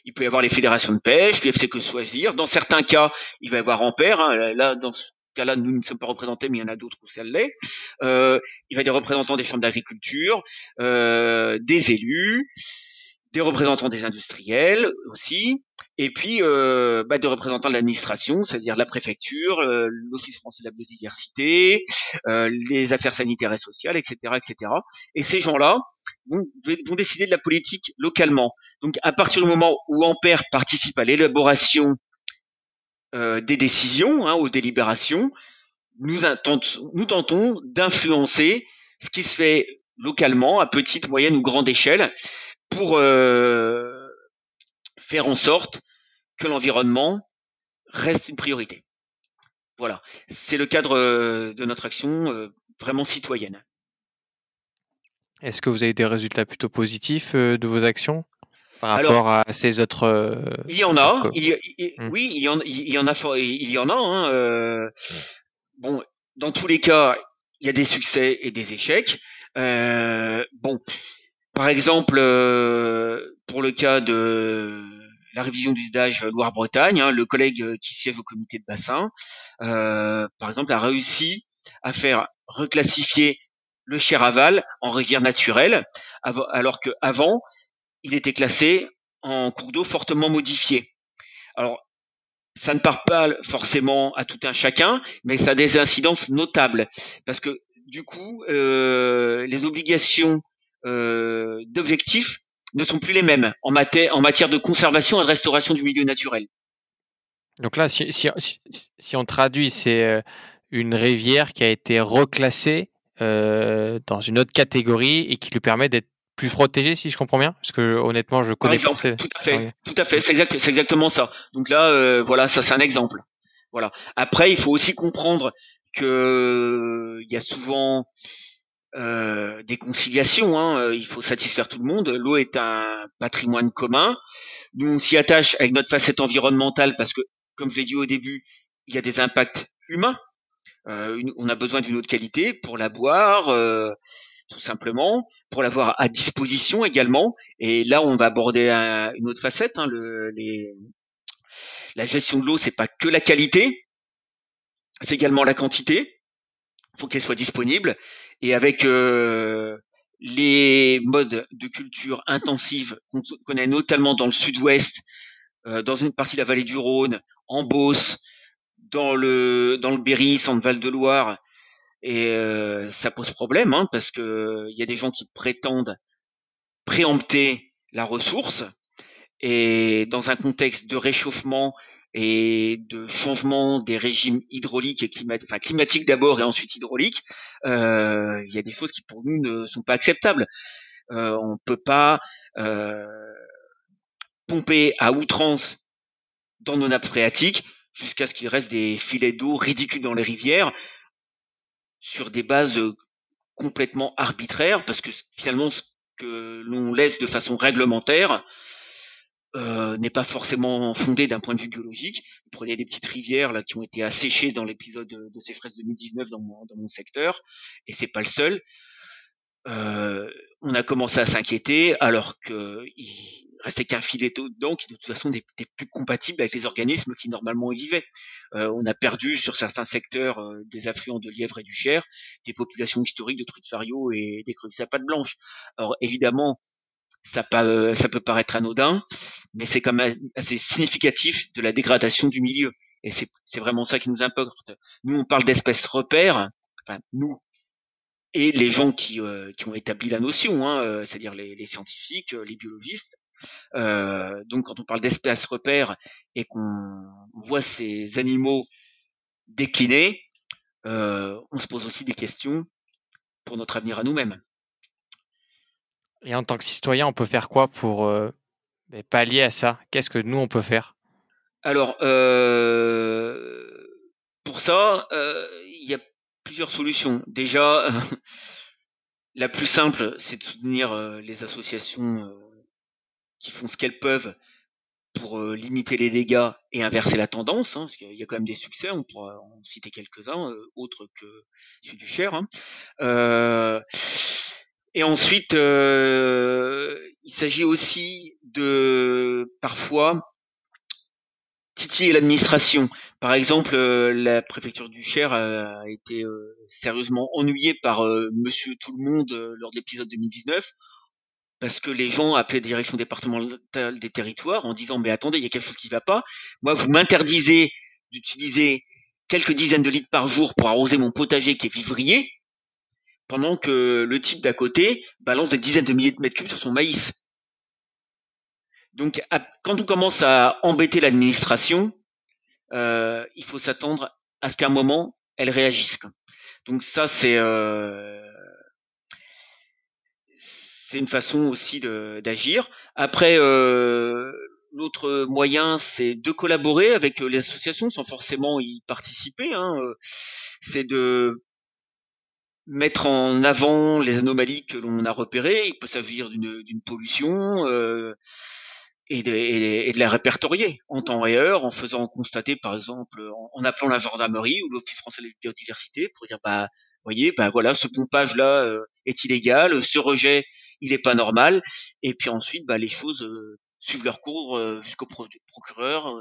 il peut y avoir les fédérations de pêche, l'UFC que choisir. Dans certains cas, il va y avoir Ampère. Hein. Là, dans ce cas-là, nous ne sommes pas représentés, mais il y en a d'autres où ça l'est. Euh, il va y avoir des représentants des chambres d'agriculture, euh, des élus, des représentants des industriels aussi, et puis euh, bah, des représentants de l'administration, c'est-à-dire la préfecture, euh, l'Office français de la biodiversité, euh, les affaires sanitaires et sociales, etc., etc. Et ces gens-là vont, vont décider de la politique localement. Donc à partir du moment où Ampère participe à l'élaboration euh, des décisions, hein, aux délibérations, nous, nous tentons d'influencer ce qui se fait localement, à petite, moyenne ou grande échelle, pour euh, faire en sorte que l'environnement reste une priorité. Voilà, c'est le cadre euh, de notre action euh, vraiment citoyenne. Est-ce que vous avez des résultats plutôt positifs de vos actions par rapport à ces autres Il y en a. Hmm. Oui, il y en, il y en a. Il y en a. Hein, bon, dans tous les cas, il y a des succès et des échecs. bon, par exemple, euh, pour le cas de la révision d'usage Loire-Bretagne, hein, le collègue euh, qui siège au comité de bassin, euh, par exemple, a réussi à faire reclassifier le Cheraval en rivière naturelle, alors qu'avant, il était classé en cours d'eau fortement modifié. Alors, ça ne part pas forcément à tout un chacun, mais ça a des incidences notables, parce que du coup, les obligations euh, d'objectifs ne sont plus les mêmes en, matière, en matière de conservation et de restauration du milieu naturel. Donc là, si, si, si on traduit, c'est euh, une rivière qui a été reclassée euh, dans une autre catégorie et qui lui permet d'être plus protégée, si je comprends bien? Parce que honnêtement, je connais pas. Tout à fait, tout à fait, c'est exact, exactement ça. Donc là, euh, voilà, ça c'est un exemple. Voilà. Après, il faut aussi comprendre que il y a souvent euh, des conciliations. Hein, euh, il faut satisfaire tout le monde. L'eau est un patrimoine commun. Nous, on s'y attache avec notre facette environnementale parce que, comme je l'ai dit au début, il y a des impacts humains. Euh, on a besoin d'une eau de qualité pour la boire, tout simplement, pour l'avoir à disposition également. Et là, on va aborder une autre facette. Hein, le, les, la gestion de l'eau, c'est pas que la qualité, c'est également la quantité. Il faut qu'elle soit disponible et avec euh, les modes de culture intensive qu'on connaît notamment dans le sud-ouest, euh, dans une partie de la vallée du Rhône, en Beauce, dans le dans le Berry, centre Val-de-Loire, et euh, ça pose problème hein, parce que il y a des gens qui prétendent préempter la ressource. Et dans un contexte de réchauffement et de changement des régimes hydrauliques et climatiques, enfin climatiques d'abord et ensuite hydrauliques, euh, il y a des choses qui pour nous ne sont pas acceptables. Euh, on peut pas euh, pomper à outrance dans nos nappes phréatiques jusqu'à ce qu'il reste des filets d'eau ridicules dans les rivières sur des bases complètement arbitraire parce que finalement ce que l'on laisse de façon réglementaire euh, n'est pas forcément fondé d'un point de vue biologique. Vous prenez des petites rivières là qui ont été asséchées dans l'épisode de sécheresse 2019 dans mon, dans mon secteur, et c'est pas le seul. Euh, on a commencé à s'inquiéter alors que il restait qu'un filet dedans qui de toute façon n'était plus compatible avec les organismes qui normalement y vivaient. Euh, on a perdu sur certains secteurs euh, des affluents de lièvre et du Cher des populations historiques de truites fario et des crevisses à pattes blanches. Alors évidemment, ça, ça peut paraître anodin, mais c'est quand même assez significatif de la dégradation du milieu. Et c'est vraiment ça qui nous importe. Nous, on parle d'espèces repères, enfin nous, et les gens qui, euh, qui ont établi la notion, hein, euh, c'est-à-dire les, les, scientifiques, euh, les biologistes. donc quand on parle d'espèces repères et qu'on voit ces animaux décliner, on se pose aussi des questions pour notre avenir à nous-mêmes. Et en tant que citoyen, on peut faire quoi pour euh, ben, pallier à ça? Qu'est-ce que nous, on peut faire? Alors, euh, pour ça, euh, il y a plusieurs solutions. Déjà, la plus simple, c'est de soutenir les associations qui font ce qu'elles peuvent pour limiter les dégâts et inverser la tendance, hein, parce qu'il y a quand même des succès, on pourra en citer quelques-uns, autres que celui du Cher. Hein. Et ensuite, euh, il s'agit aussi de parfois titiller l'administration. Par exemple, euh, la préfecture du Cher a été euh, sérieusement ennuyée par Monsieur Tout le Monde lors de l'épisode 2019 parce que les gens appelaient la direction départementale des territoires en disant mais attendez, il y a quelque chose qui ne va pas. Moi, vous m'interdisez d'utiliser quelques dizaines de litres par jour pour arroser mon potager qui est vivrier pendant que le type d'à côté balance des dizaines de milliers de mètres cubes sur son maïs. Donc, quand on commence à embêter l'administration, euh, il faut s'attendre à ce qu'à un moment, elle réagisse. Donc ça, c'est euh, une façon aussi d'agir. Après, euh, l'autre moyen, c'est de collaborer avec les associations sans forcément y participer. Hein. C'est de mettre en avant les anomalies que l'on a repérées. Il peut s'agir d'une pollution euh, et, de, et, de, la répertorier en temps et heure, en faisant constater, par exemple, en, appelant la gendarmerie ou l'Office français de la biodiversité pour dire, bah, voyez, bah voilà, ce pompage là euh, est illégal, ce rejet il est pas normal, et puis ensuite, bah, les choses euh, suivent leur cours jusqu'au procureur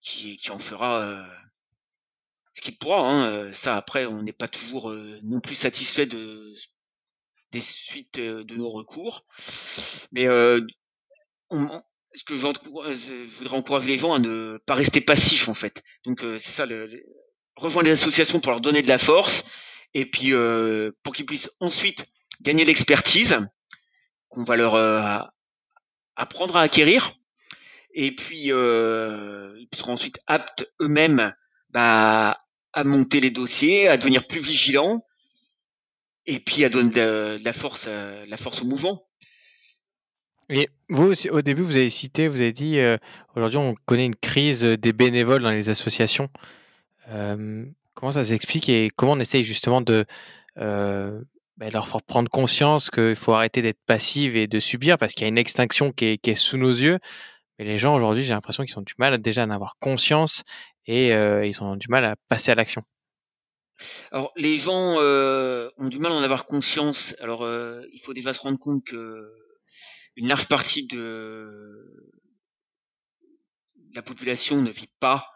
qui, qui en fera ce qui pourra. Hein, euh, ça après, on n'est pas toujours euh, non plus satisfait de des suites euh, de nos recours, mais on, ce que je voudrais encourager les gens à ne pas rester passifs en fait. Donc c'est ça, le, rejoindre les associations pour leur donner de la force et puis pour qu'ils puissent ensuite gagner l'expertise qu'on va leur apprendre à acquérir et puis ils seront ensuite aptes eux-mêmes bah, à monter les dossiers, à devenir plus vigilant, et puis à donner de, la force, euh, la force au mouvement. Et vous, au début, vous avez cité, vous avez dit, euh, aujourd'hui, on connaît une crise des bénévoles dans les associations. Euh, comment ça s'explique et comment on essaye justement de bah, leur faire prendre conscience qu'il faut arrêter d'être passif et de subir parce qu'il y a une extinction qui est, qui est, sous nos yeux. Mais les gens aujourd'hui, j'ai l'impression qu'ils ont du mal déjà à en avoir conscience et ils ont du mal à passer à l'action. Alors les gens euh, ont du mal à en avoir conscience. Alors euh, il faut déjà se rendre compte que une large partie de la population ne vit pas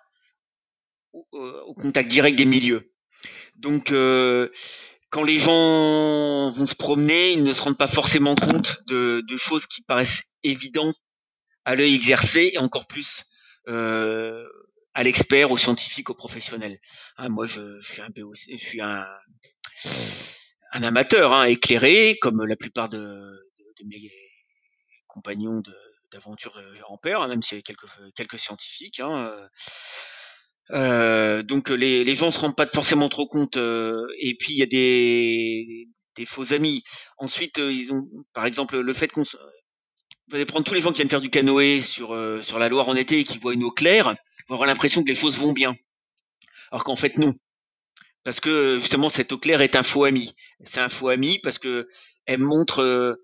au, au contact direct des milieux. Donc quand les gens vont se promener, ils ne se rendent pas forcément compte de, de choses qui paraissent évidentes à l'œil exercé et encore plus euh, à l'expert, au scientifique, au professionnel. Ah, moi, je, suis un amateur hein, éclairé, comme la plupart de, mes compagnons d'aventure euh, en hein, même s'il y a quelques, scientifiques. Hein, euh, euh, donc les, les gens se rendent pas forcément trop compte. Et puis il y a des, faux amis. Ensuite, ils ont, par exemple, le fait qu'on vous allez prendre tous les gens qui viennent faire du canoë sur la Loire en été et qui voient une eau claire, avoir l'impression que les choses vont bien. Alors qu'en fait, non. parce que justement cette eau claire est un faux ami. C'est un faux ami parce que elle montre euh,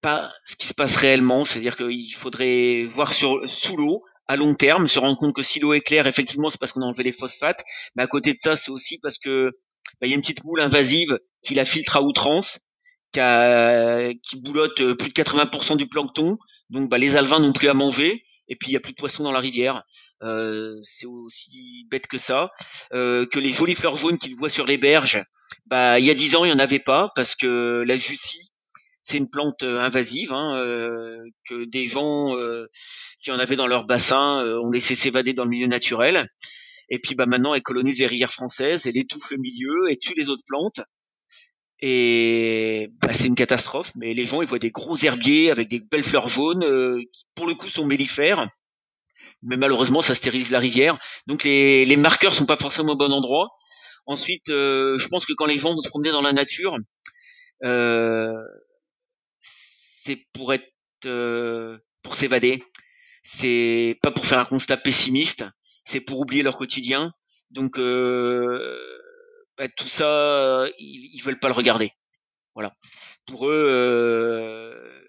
pas ce qui se passe réellement, c'est-à-dire qu'il faudrait voir sur sous l'eau à long terme, se rendre compte que si l'eau est claire, effectivement, c'est parce qu'on a enlevé les phosphates, mais à côté de ça, c'est aussi parce que bah, il y a une petite boule invasive qui la filtre à outrance, qui, a, qui boulotte euh, plus de 80% du plancton, donc bah, les alevins n'ont plus à manger, et puis il y a plus de poissons dans la rivière. Euh, c'est aussi bête que ça. Euh, que les jolies fleurs jaunes qu'ils voient sur les berges, bah il y a dix ans il y en avait pas parce que la jussie c'est une plante euh, invasive hein, que des gens qui en avaient dans leur bassin ont laissé s'évader dans le milieu naturel. Et puis bah maintenant elle colonise les rivières françaises, elle étouffe le milieu et tue les autres plantes. Et bah, c'est une catastrophe. Mais les gens ils voient des gros herbiers avec des belles fleurs jaunes qui pour le coup sont mellifères mais malheureusement ça stérilise la rivière. Donc les, les marqueurs sont pas forcément au bon endroit. Ensuite, euh, je pense que quand les gens vont se promener dans la nature, euh, c'est pour être euh, pour s'évader. C'est pas pour faire un constat pessimiste. C'est pour oublier leur quotidien. Donc euh, bah, tout ça, ils, ils veulent pas le regarder. Voilà. Pour eux, euh,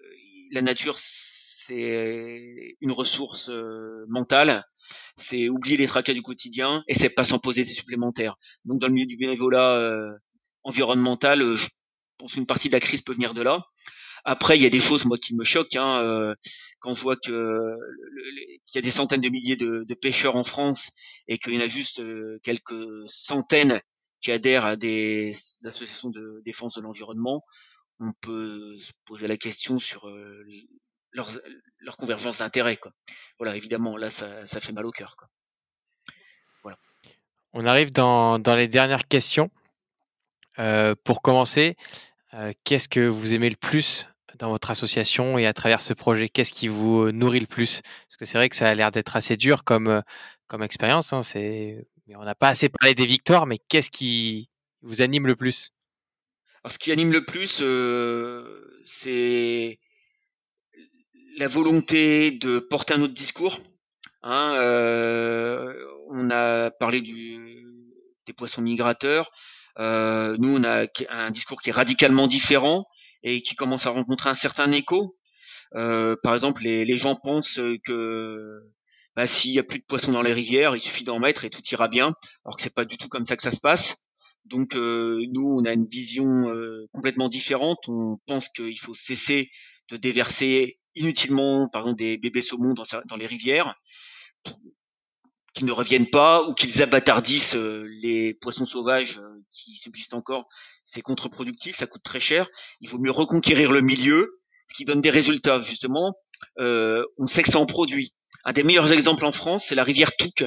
la nature c'est une ressource euh, mentale, c'est oublier les tracas du quotidien et c'est pas s'en poser des supplémentaires. Donc dans le milieu du bénévolat euh, environnemental, euh, je pense qu'une partie de la crise peut venir de là. Après, il y a des choses moi qui me choquent hein, quand je vois que qu'il y a des centaines de milliers de, de pêcheurs en France et qu'il y en a juste quelques centaines qui adhèrent à des associations de défense de l'environnement. On peut se poser la question sur leur, leur convergence d'intérêts. Voilà, évidemment, là, ça, fait mal au cœur. Voilà. On arrive dans, les dernières questions. Euh, pour commencer, euh, qu'est-ce que vous aimez le plus dans votre association et à travers ce projet Qu'est-ce qui vous nourrit le plus? Parce que c'est vrai que ça a l'air d'être assez dur comme, euh, comme expérience. Hein, c'est... On n'a pas assez parlé des victoires, mais qu'est-ce qui vous anime le plus? Alors, ce qui anime le plus, euh, c'est la volonté de porter un autre discours. Hein, euh, on a parlé du, des poissons migrateurs. Euh, nous, on a un discours qui est radicalement différent et qui commence à rencontrer un certain écho. Euh, par exemple, les, les, gens pensent que bah, s'il y a plus de poissons dans les rivières, il suffit d'en mettre et tout ira bien, alors que c'est pas du tout comme ça que ça se passe. Donc euh, nous, on a une vision euh, complètement différente. On pense qu'il faut cesser de déverser inutilement, par exemple, des bébés saumons dans, les rivières, qui ne reviennent pas ou qu'ils abattardissent euh, les poissons sauvages qui subsistent encore, c'est contre-productif, ça coûte très cher. Il vaut mieux reconquérir le milieu, ce qui donne des résultats justement. On sait que ça en produit. Un des meilleurs exemples en France, c'est la rivière Touques,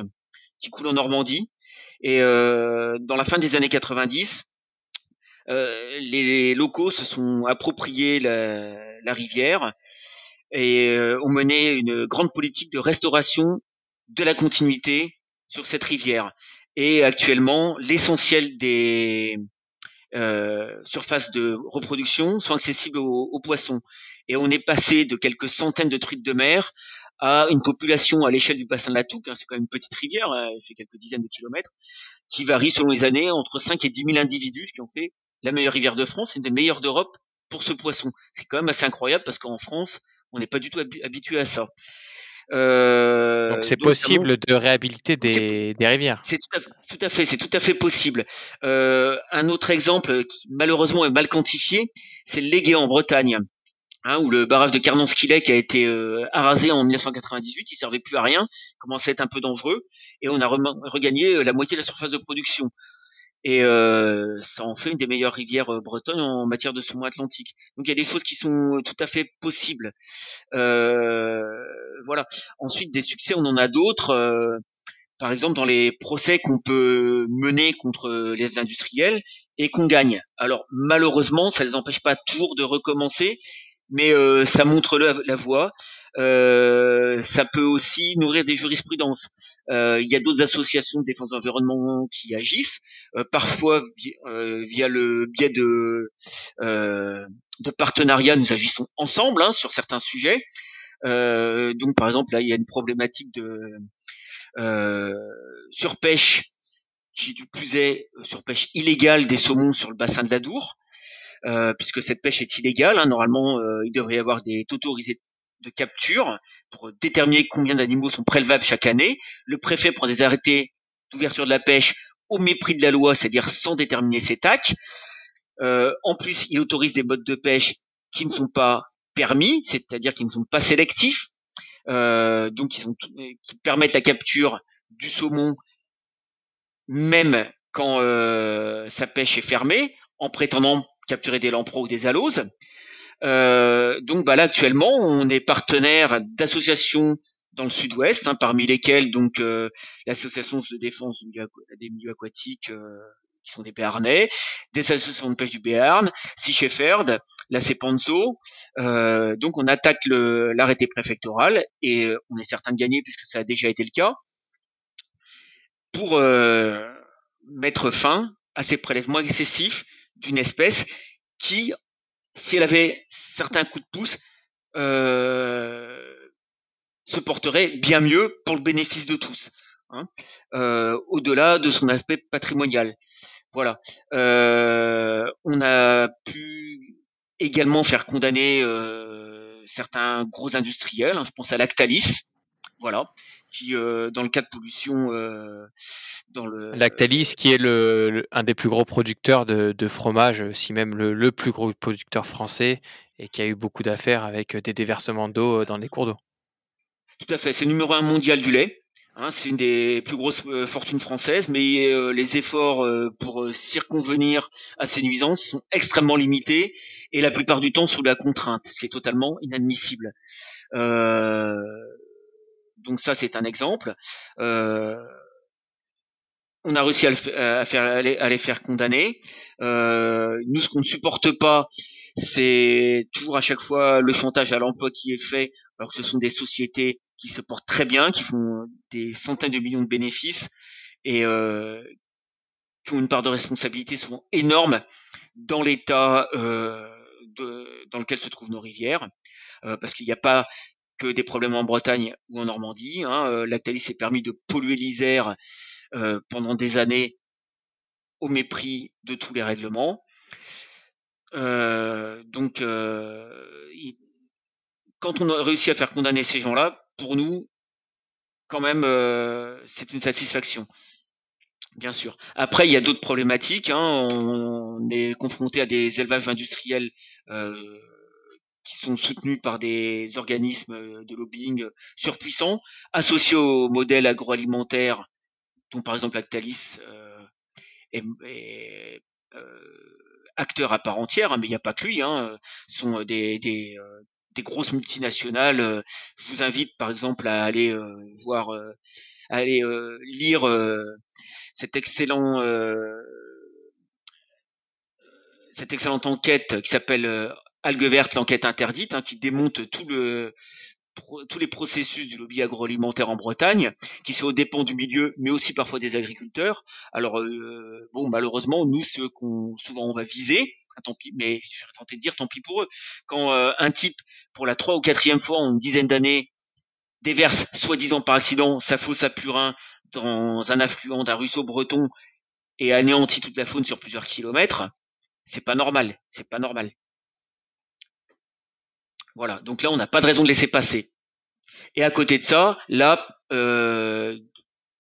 qui coule en Normandie. Et euh, dans la fin des années 90, euh, les locaux se sont appropriés la, rivière et euh, ont mené une grande politique de restauration de la continuité sur cette rivière. Et actuellement, l'essentiel des surfaces de reproduction sont accessibles aux, poissons. Et on est passé de quelques centaines de truites de mer à une population à l'échelle du bassin de la Touque, hein, c'est quand même une petite rivière, hein, elle fait quelques dizaines de kilomètres, qui varie selon les années entre 5 et 10 000 individus, qui ont fait la meilleure rivière de France, une des meilleures d'Europe pour ce poisson. C'est quand même assez incroyable parce qu'en France, on n'est pas du tout habitué à ça. Euh, donc c'est possible de réhabiliter des, des rivières. C'est tout, à fait, c'est tout à fait possible. Euh, un autre exemple qui malheureusement est mal quantifié, c'est le Légué en Bretagne, hein, où le barrage de Carnon-Skillet a été euh, arasé en 1998, il servait plus à rien, commençait à être un peu dangereux, et on a regagné la moitié de la surface de production et euh, ça en fait une des meilleures rivières euh, bretonnes en matière de saumon atlantique. Donc il y a des choses qui sont tout à fait possibles. Euh, voilà. Ensuite des succès, on en a d'autres. Euh, par exemple dans les procès qu'on peut mener contre les industriels et qu'on gagne. Alors malheureusement, ça les empêche pas toujours de recommencer, mais euh, ça montre la, la voie. Euh, ça peut aussi nourrir des jurisprudences. Euh, il y a d'autres associations de défense de l'environnement qui agissent, euh, parfois via, le biais de, de partenariats. Nous agissons ensemble hein, sur certains sujets. donc, par exemple, là, il y a une problématique de surpêche qui du plus est sur pêche illégale des saumons sur le bassin de la Dour, puisque cette pêche est illégale. Hein. Normalement, il devrait y avoir des autorisés de capture pour déterminer combien d'animaux sont prélevables chaque année. Le préfet prend des arrêtés d'ouverture de la pêche au mépris de la loi, c'est-à-dire sans déterminer ses tacs. Euh, en plus, il autorise des modes de pêche qui ne sont pas permis, c'est-à-dire qui ne sont pas sélectifs, euh, donc qui, sont, qui, permettent la capture du saumon même quand euh, sa pêche est fermée, en prétendant capturer des lamproies ou des aloses. Euh, donc bah là actuellement, on est partenaire d'associations dans le sud-ouest, hein, parmi lesquelles donc euh, l'association de défense des milieux aquatiques euh, qui sont des Béarnais, des associations de pêche du Béarn, Sea Shepherd, la Cepanzo. Donc on attaque l'arrêté préfectoral et on est certain de gagner puisque ça a déjà été le cas pour mettre fin à ces prélèvements excessifs d'une espèce qui si elle avait certains coups de pouce, euh, se porterait bien mieux pour le bénéfice de tous, hein, euh, au-delà de son aspect patrimonial. Voilà. Euh, on a pu également faire condamner certains gros industriels. Hein, je pense à Lactalis, voilà, qui dans le cas de pollution dans le Lactalis, qui est le, un des plus gros producteurs de, fromage, si même le, plus gros producteur français, et qui a eu beaucoup d'affaires avec des déversements d'eau euh, dans les cours d'eau. Tout à fait, c'est le numéro un mondial du lait. Hein, c'est une des plus grosses euh, fortunes françaises, mais euh, les efforts pour circonvenir à ces nuisances sont extrêmement limités et la plupart du temps sous la contrainte, ce qui est totalement inadmissible. Donc ça, c'est un exemple. Euh, on a réussi à, les, faire condamner. Euh, nous, ce qu'on ne supporte pas, c'est toujours à chaque fois le chantage à l'emploi qui est fait, alors que ce sont des sociétés qui se portent très bien, qui font des centaines de millions de bénéfices et euh, qui ont une part de responsabilité souvent énorme dans l'état dans lequel se trouvent nos rivières, parce qu'il n'y a pas des problèmes en Bretagne ou en Normandie. Hein. Lactalis s'est permis de polluer l'Isère euh, pendant des années au mépris de tous les règlements. Euh, donc, euh, quand on a réussi à faire condamner ces gens-là, pour nous, quand même, c'est une satisfaction. Bien sûr. Après, il y a d'autres problématiques. Hein. On, est confronté à des élevages industriels qui sont soutenus par des organismes de lobbying surpuissants, associés au modèle agroalimentaire dont par exemple Actalis euh, est, euh, acteur à part entière, hein, mais il n'y a pas que lui, hein, sont des, des, euh, des, grosses multinationales. Je vous invite par exemple à aller voir, à aller lire cet excellent cette excellente enquête qui s'appelle Algue verte, l'enquête interdite, hein, qui démonte tout le tous les processus du lobby agroalimentaire en Bretagne, qui sont aux dépens du milieu, mais aussi parfois des agriculteurs. Alors euh, bon, malheureusement, nous, ceux qu'on souvent on va viser, ah, tant pis, mais je serais tenté de dire tant pis pour eux. Quand euh, un type, pour la trois ou quatrième fois en une dizaine d'années, déverse, soi-disant par accident, sa fosse à Purin dans un affluent d'un ruisseau breton et anéantit toute la faune sur plusieurs kilomètres, c'est pas normal, c'est pas normal. Voilà, donc là, on n'a pas de raison de laisser passer. Et à côté de ça, là, euh,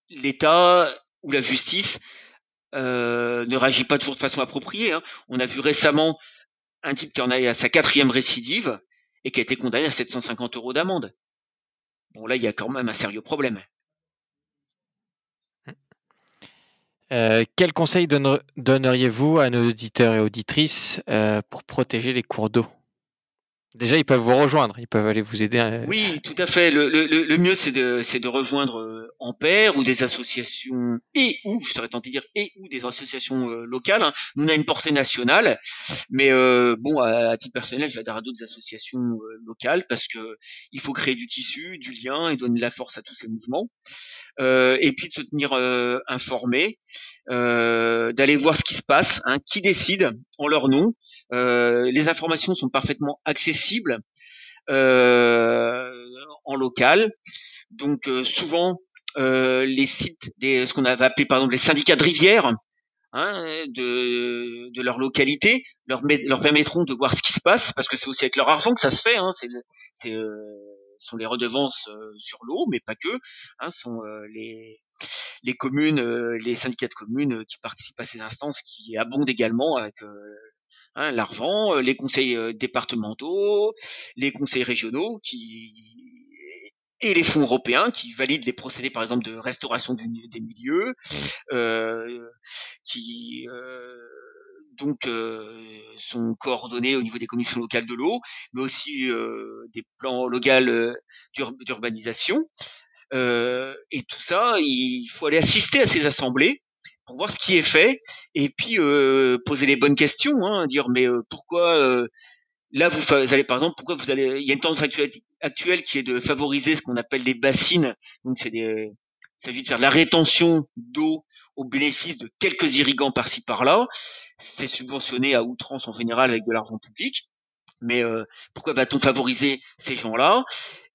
l'État ou la justice euh, ne réagit pas toujours de façon appropriée. Hein. On a vu récemment un type qui en a à sa quatrième récidive et qui a été condamné à 750 euros d'amende. Bon, là, il y a quand même un sérieux problème. Euh, quel conseil donneriez-vous à nos auditeurs et auditrices pour protéger les cours d'eau? Déjà, ils peuvent vous rejoindre, ils peuvent aller vous aider. Oui, tout à fait. Le, le, le mieux, c'est de, de rejoindre euh, en paire ou des associations et ou, je serais tenté de dire et ou des associations euh, locales. Hein. Nous, on a une portée nationale, mais euh, bon, à, titre personnel, j'adhère à d'autres associations locales parce que il faut créer du tissu, du lien et donner de la force à tous ces mouvements. et puis de se tenir informé, d'aller voir ce qui se passe, hein, qui décide en leur nom. Euh, les informations sont parfaitement accessibles euh, en local. Donc euh, souvent, les sites des ce qu'on avait appelé par exemple les syndicats de rivière hein, de, de leur localité, leur, leur permettront de voir ce qui se passe, parce que c'est aussi avec leur argent que ça se fait. Hein, c'est, c'est euh, sont les redevances euh, sur l'eau, mais pas que. Hein, sont euh, les les communes, les syndicats de communes qui participent à ces instances, qui abondent également avec hein, l'argent, les conseils départementaux, les conseils régionaux qui et les fonds européens qui valident les procédés, par exemple, de restauration des milieux, euh, qui euh, donc euh, sont coordonnés au niveau des commissions locales de l'eau, mais aussi euh, des plans locaux d'urbanisation. et tout ça, il faut aller assister à ces assemblées pour voir ce qui est fait et puis poser les bonnes questions, hein, dire mais pourquoi là vous, allez par exemple pourquoi vous allez il y a une tendance actuelle, qui est de favoriser ce qu'on appelle des bassines. Donc c'est des il s'agit de faire de la rétention d'eau au bénéfice de quelques irrigants par-ci par-là. C'est subventionné à outrance en général avec de l'argent public. Mais euh, pourquoi va-t-on favoriser ces gens-là?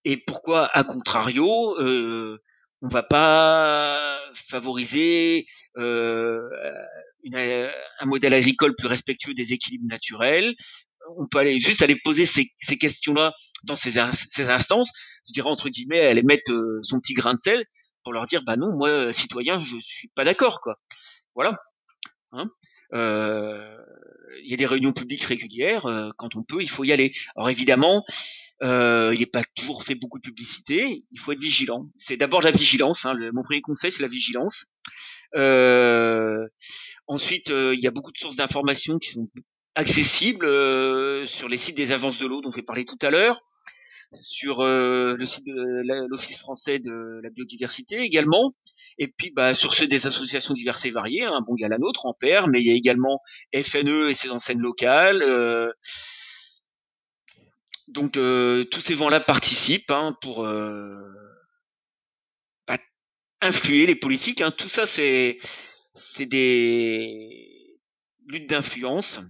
Et pourquoi à contrario euh, on va pas favoriser euh, un modèle agricole plus respectueux des équilibres naturels, on peut aller juste aller poser ces, questions-là dans ces, ces, instances, je dirais entre guillemets, aller mettre euh, son petit grain de sel pour leur dire bah non, moi citoyen, je suis pas d'accord quoi. Voilà. Hein euh, il y a des réunions publiques régulières, euh, quand on peut, il faut y aller. Alors évidemment, il n'est pas toujours fait beaucoup de publicité, il faut être vigilant. C'est d'abord la vigilance, hein, mon premier conseil c'est la vigilance. ensuite, il y a beaucoup de sources d'informations qui sont accessible euh, sur les sites des agences de l'eau dont j'ai parlé tout à l'heure, sur euh, le site de l'Office français de la biodiversité également, et puis bah, sur ceux des associations diverses et variées. Hein. Bon, il y a la nôtre paire, mais il y a également FNE et ses enseignes locales. Euh. donc tous ces vents-là participent hein, pour bah, influer les politiques. Hein. Tout ça, c'est des luttes d'influence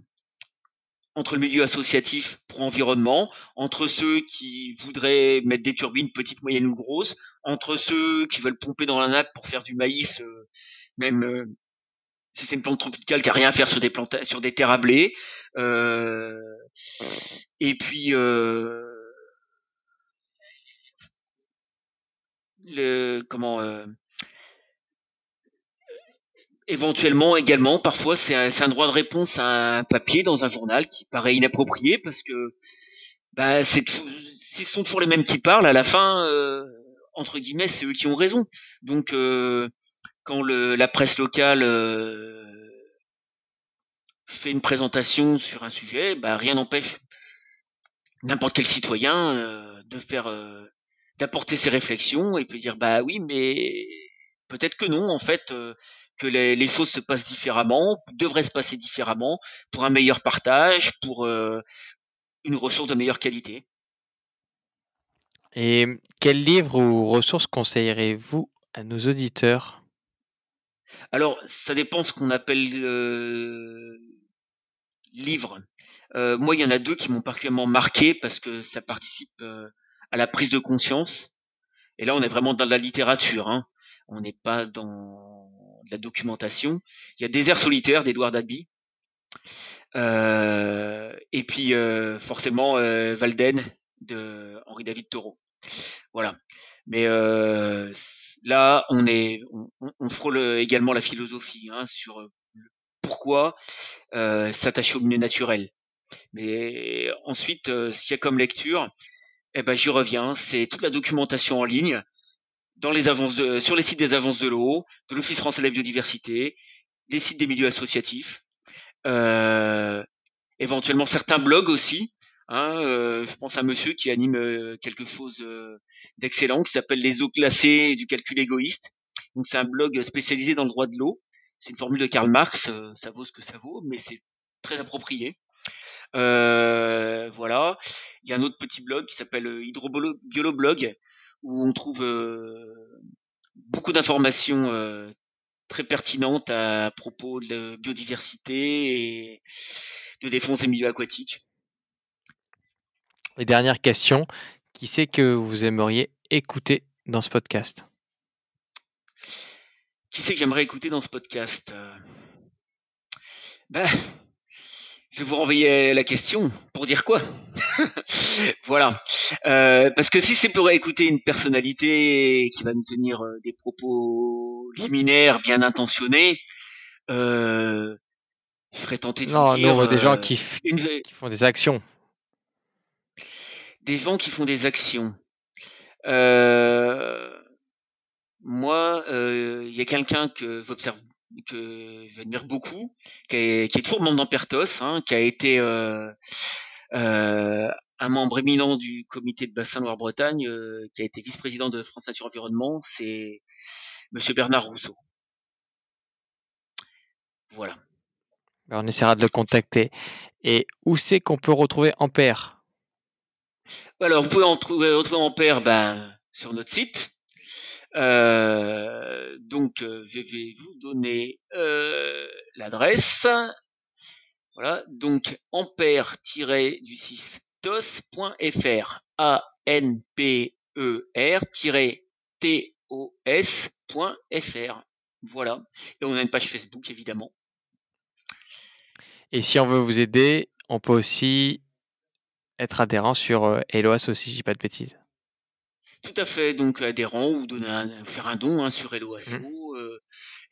entre le milieu associatif pour environnement, entre ceux qui voudraient mettre des turbines petites, moyennes ou grosses, entre ceux qui veulent pomper dans la nappe pour faire du maïs, euh, même euh, si c'est une plante tropicale qui a rien à faire sur des plantes, sur terres à blé, euh, et puis le comment Éventuellement également, parfois c'est un, droit de réponse à un papier dans un journal qui paraît inapproprié parce que bah, c'est si ce sont toujours les mêmes qui parlent, à la fin, euh, entre guillemets, c'est eux qui ont raison. Donc euh, quand la presse locale euh, fait une présentation sur un sujet, bah, rien n'empêche n'importe quel citoyen de faire d'apporter ses réflexions et peut dire bah oui mais peut-être que non en fait que les, choses se passent différemment, devraient se passer différemment, pour un meilleur partage, pour euh, une ressource de meilleure qualité. Et quel livre ou ressources conseillerez-vous à nos auditeurs? Alors, ça dépend ce qu'on appelle euh, livre. Euh, moi, il y en a deux qui m'ont particulièrement marqué parce que ça participe à la prise de conscience. Et là, on est vraiment dans la littérature. Hein. On n'est pas dans la documentation. Il y a Désert solitaire d'Edouard Dabby. Euh, et puis euh, forcément euh, Valden de Henri David Thoreau. Voilà. Mais là, on est, on, frôle également la philosophie hein, sur pourquoi s'attacher au milieu naturel. Mais ensuite, ce qu'il y a comme lecture, eh ben j'y reviens. C'est toute la documentation en ligne dans les agences de, sur les sites des agences de l'eau, de l'Office français de la biodiversité, les sites des milieux associatifs, euh, éventuellement certains blogs aussi. Hein, euh, je pense à monsieur qui anime euh, quelque chose d'excellent qui s'appelle les eaux classées du calcul égoïste. Donc c'est un blog spécialisé dans le droit de l'eau. C'est une formule de Karl Marx, ça vaut ce que ça vaut, mais c'est très approprié. voilà. Il y a un autre petit blog qui s'appelle Hydrobioloblog, où on trouve euh, beaucoup d'informations euh, très pertinentes à propos de la biodiversité et de défense des milieux aquatiques. Et dernière question, qui c'est que vous aimeriez écouter dans ce podcast? Qui c'est que j'aimerais écouter dans ce podcast Ben, je vais vous renvoyer la question pour dire quoi? Voilà. Euh, parce que si c'est pour écouter une personnalité qui va nous tenir euh, des propos liminaires, bien intentionnés, euh, je serais tenté de non, dire... non, des gens euh, qui, f- une- qui font des actions. Des gens qui font des actions. Euh, moi, euh, il y a quelqu'un que j'observe, que j'admire beaucoup, qui est, toujours membre d'Ampertos, hein, qui a été euh, euh, un membre éminent du comité de bassin Loire-Bretagne, euh, qui a été vice-président de France Nature Environnement, c'est Monsieur Bernard Rousseau. Voilà. Ben, on essaiera de le contacter. Et où c'est qu'on peut retrouver Ampère? Alors, vous pouvez en trouver, retrouver Ampère ben, sur notre site. Euh, donc, euh, je vais vous donner euh, l'adresse. Voilà, donc ampère-du 6 tos.fr. A-N-P-E-R-T-O-S.fr. Voilà. Et on a une page Facebook, évidemment. Et si on veut vous aider, on peut aussi être adhérent sur euh, Eloas aussi, je dis pas de bêtises. Tout à fait, donc adhérent ou donner un, faire un don hein, sur Hello Asso. euh,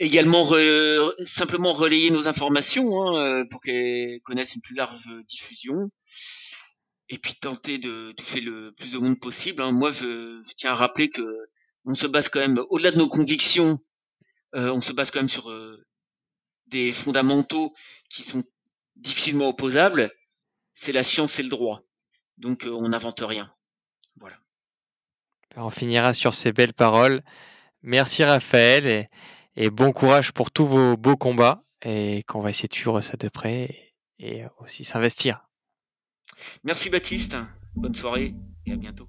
également re- simplement relayer nos informations hein, euh, pour qu'elles connaissent une plus large diffusion. Et puis tenter de toucher le plus de monde possible. hein. Moi, je, je tiens à rappeler que on se base quand même, au-delà de nos convictions, euh, on se base quand même sur euh, des fondamentaux qui sont difficilement opposables. C'est la science et le droit. Donc on n'invente rien. Voilà. Ben, On finira sur ces belles paroles. Merci Raphaël et, et bon courage pour tous vos beaux combats et qu'on va essayer de suivre ça de près et, et aussi s'investir. Merci Baptiste. Bonne soirée et à bientôt.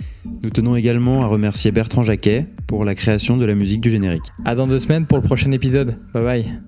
Nous tenons également à remercier Bertrand Jacquet pour la création de la musique du générique. À dans deux semaines pour le prochain épisode. Bye bye.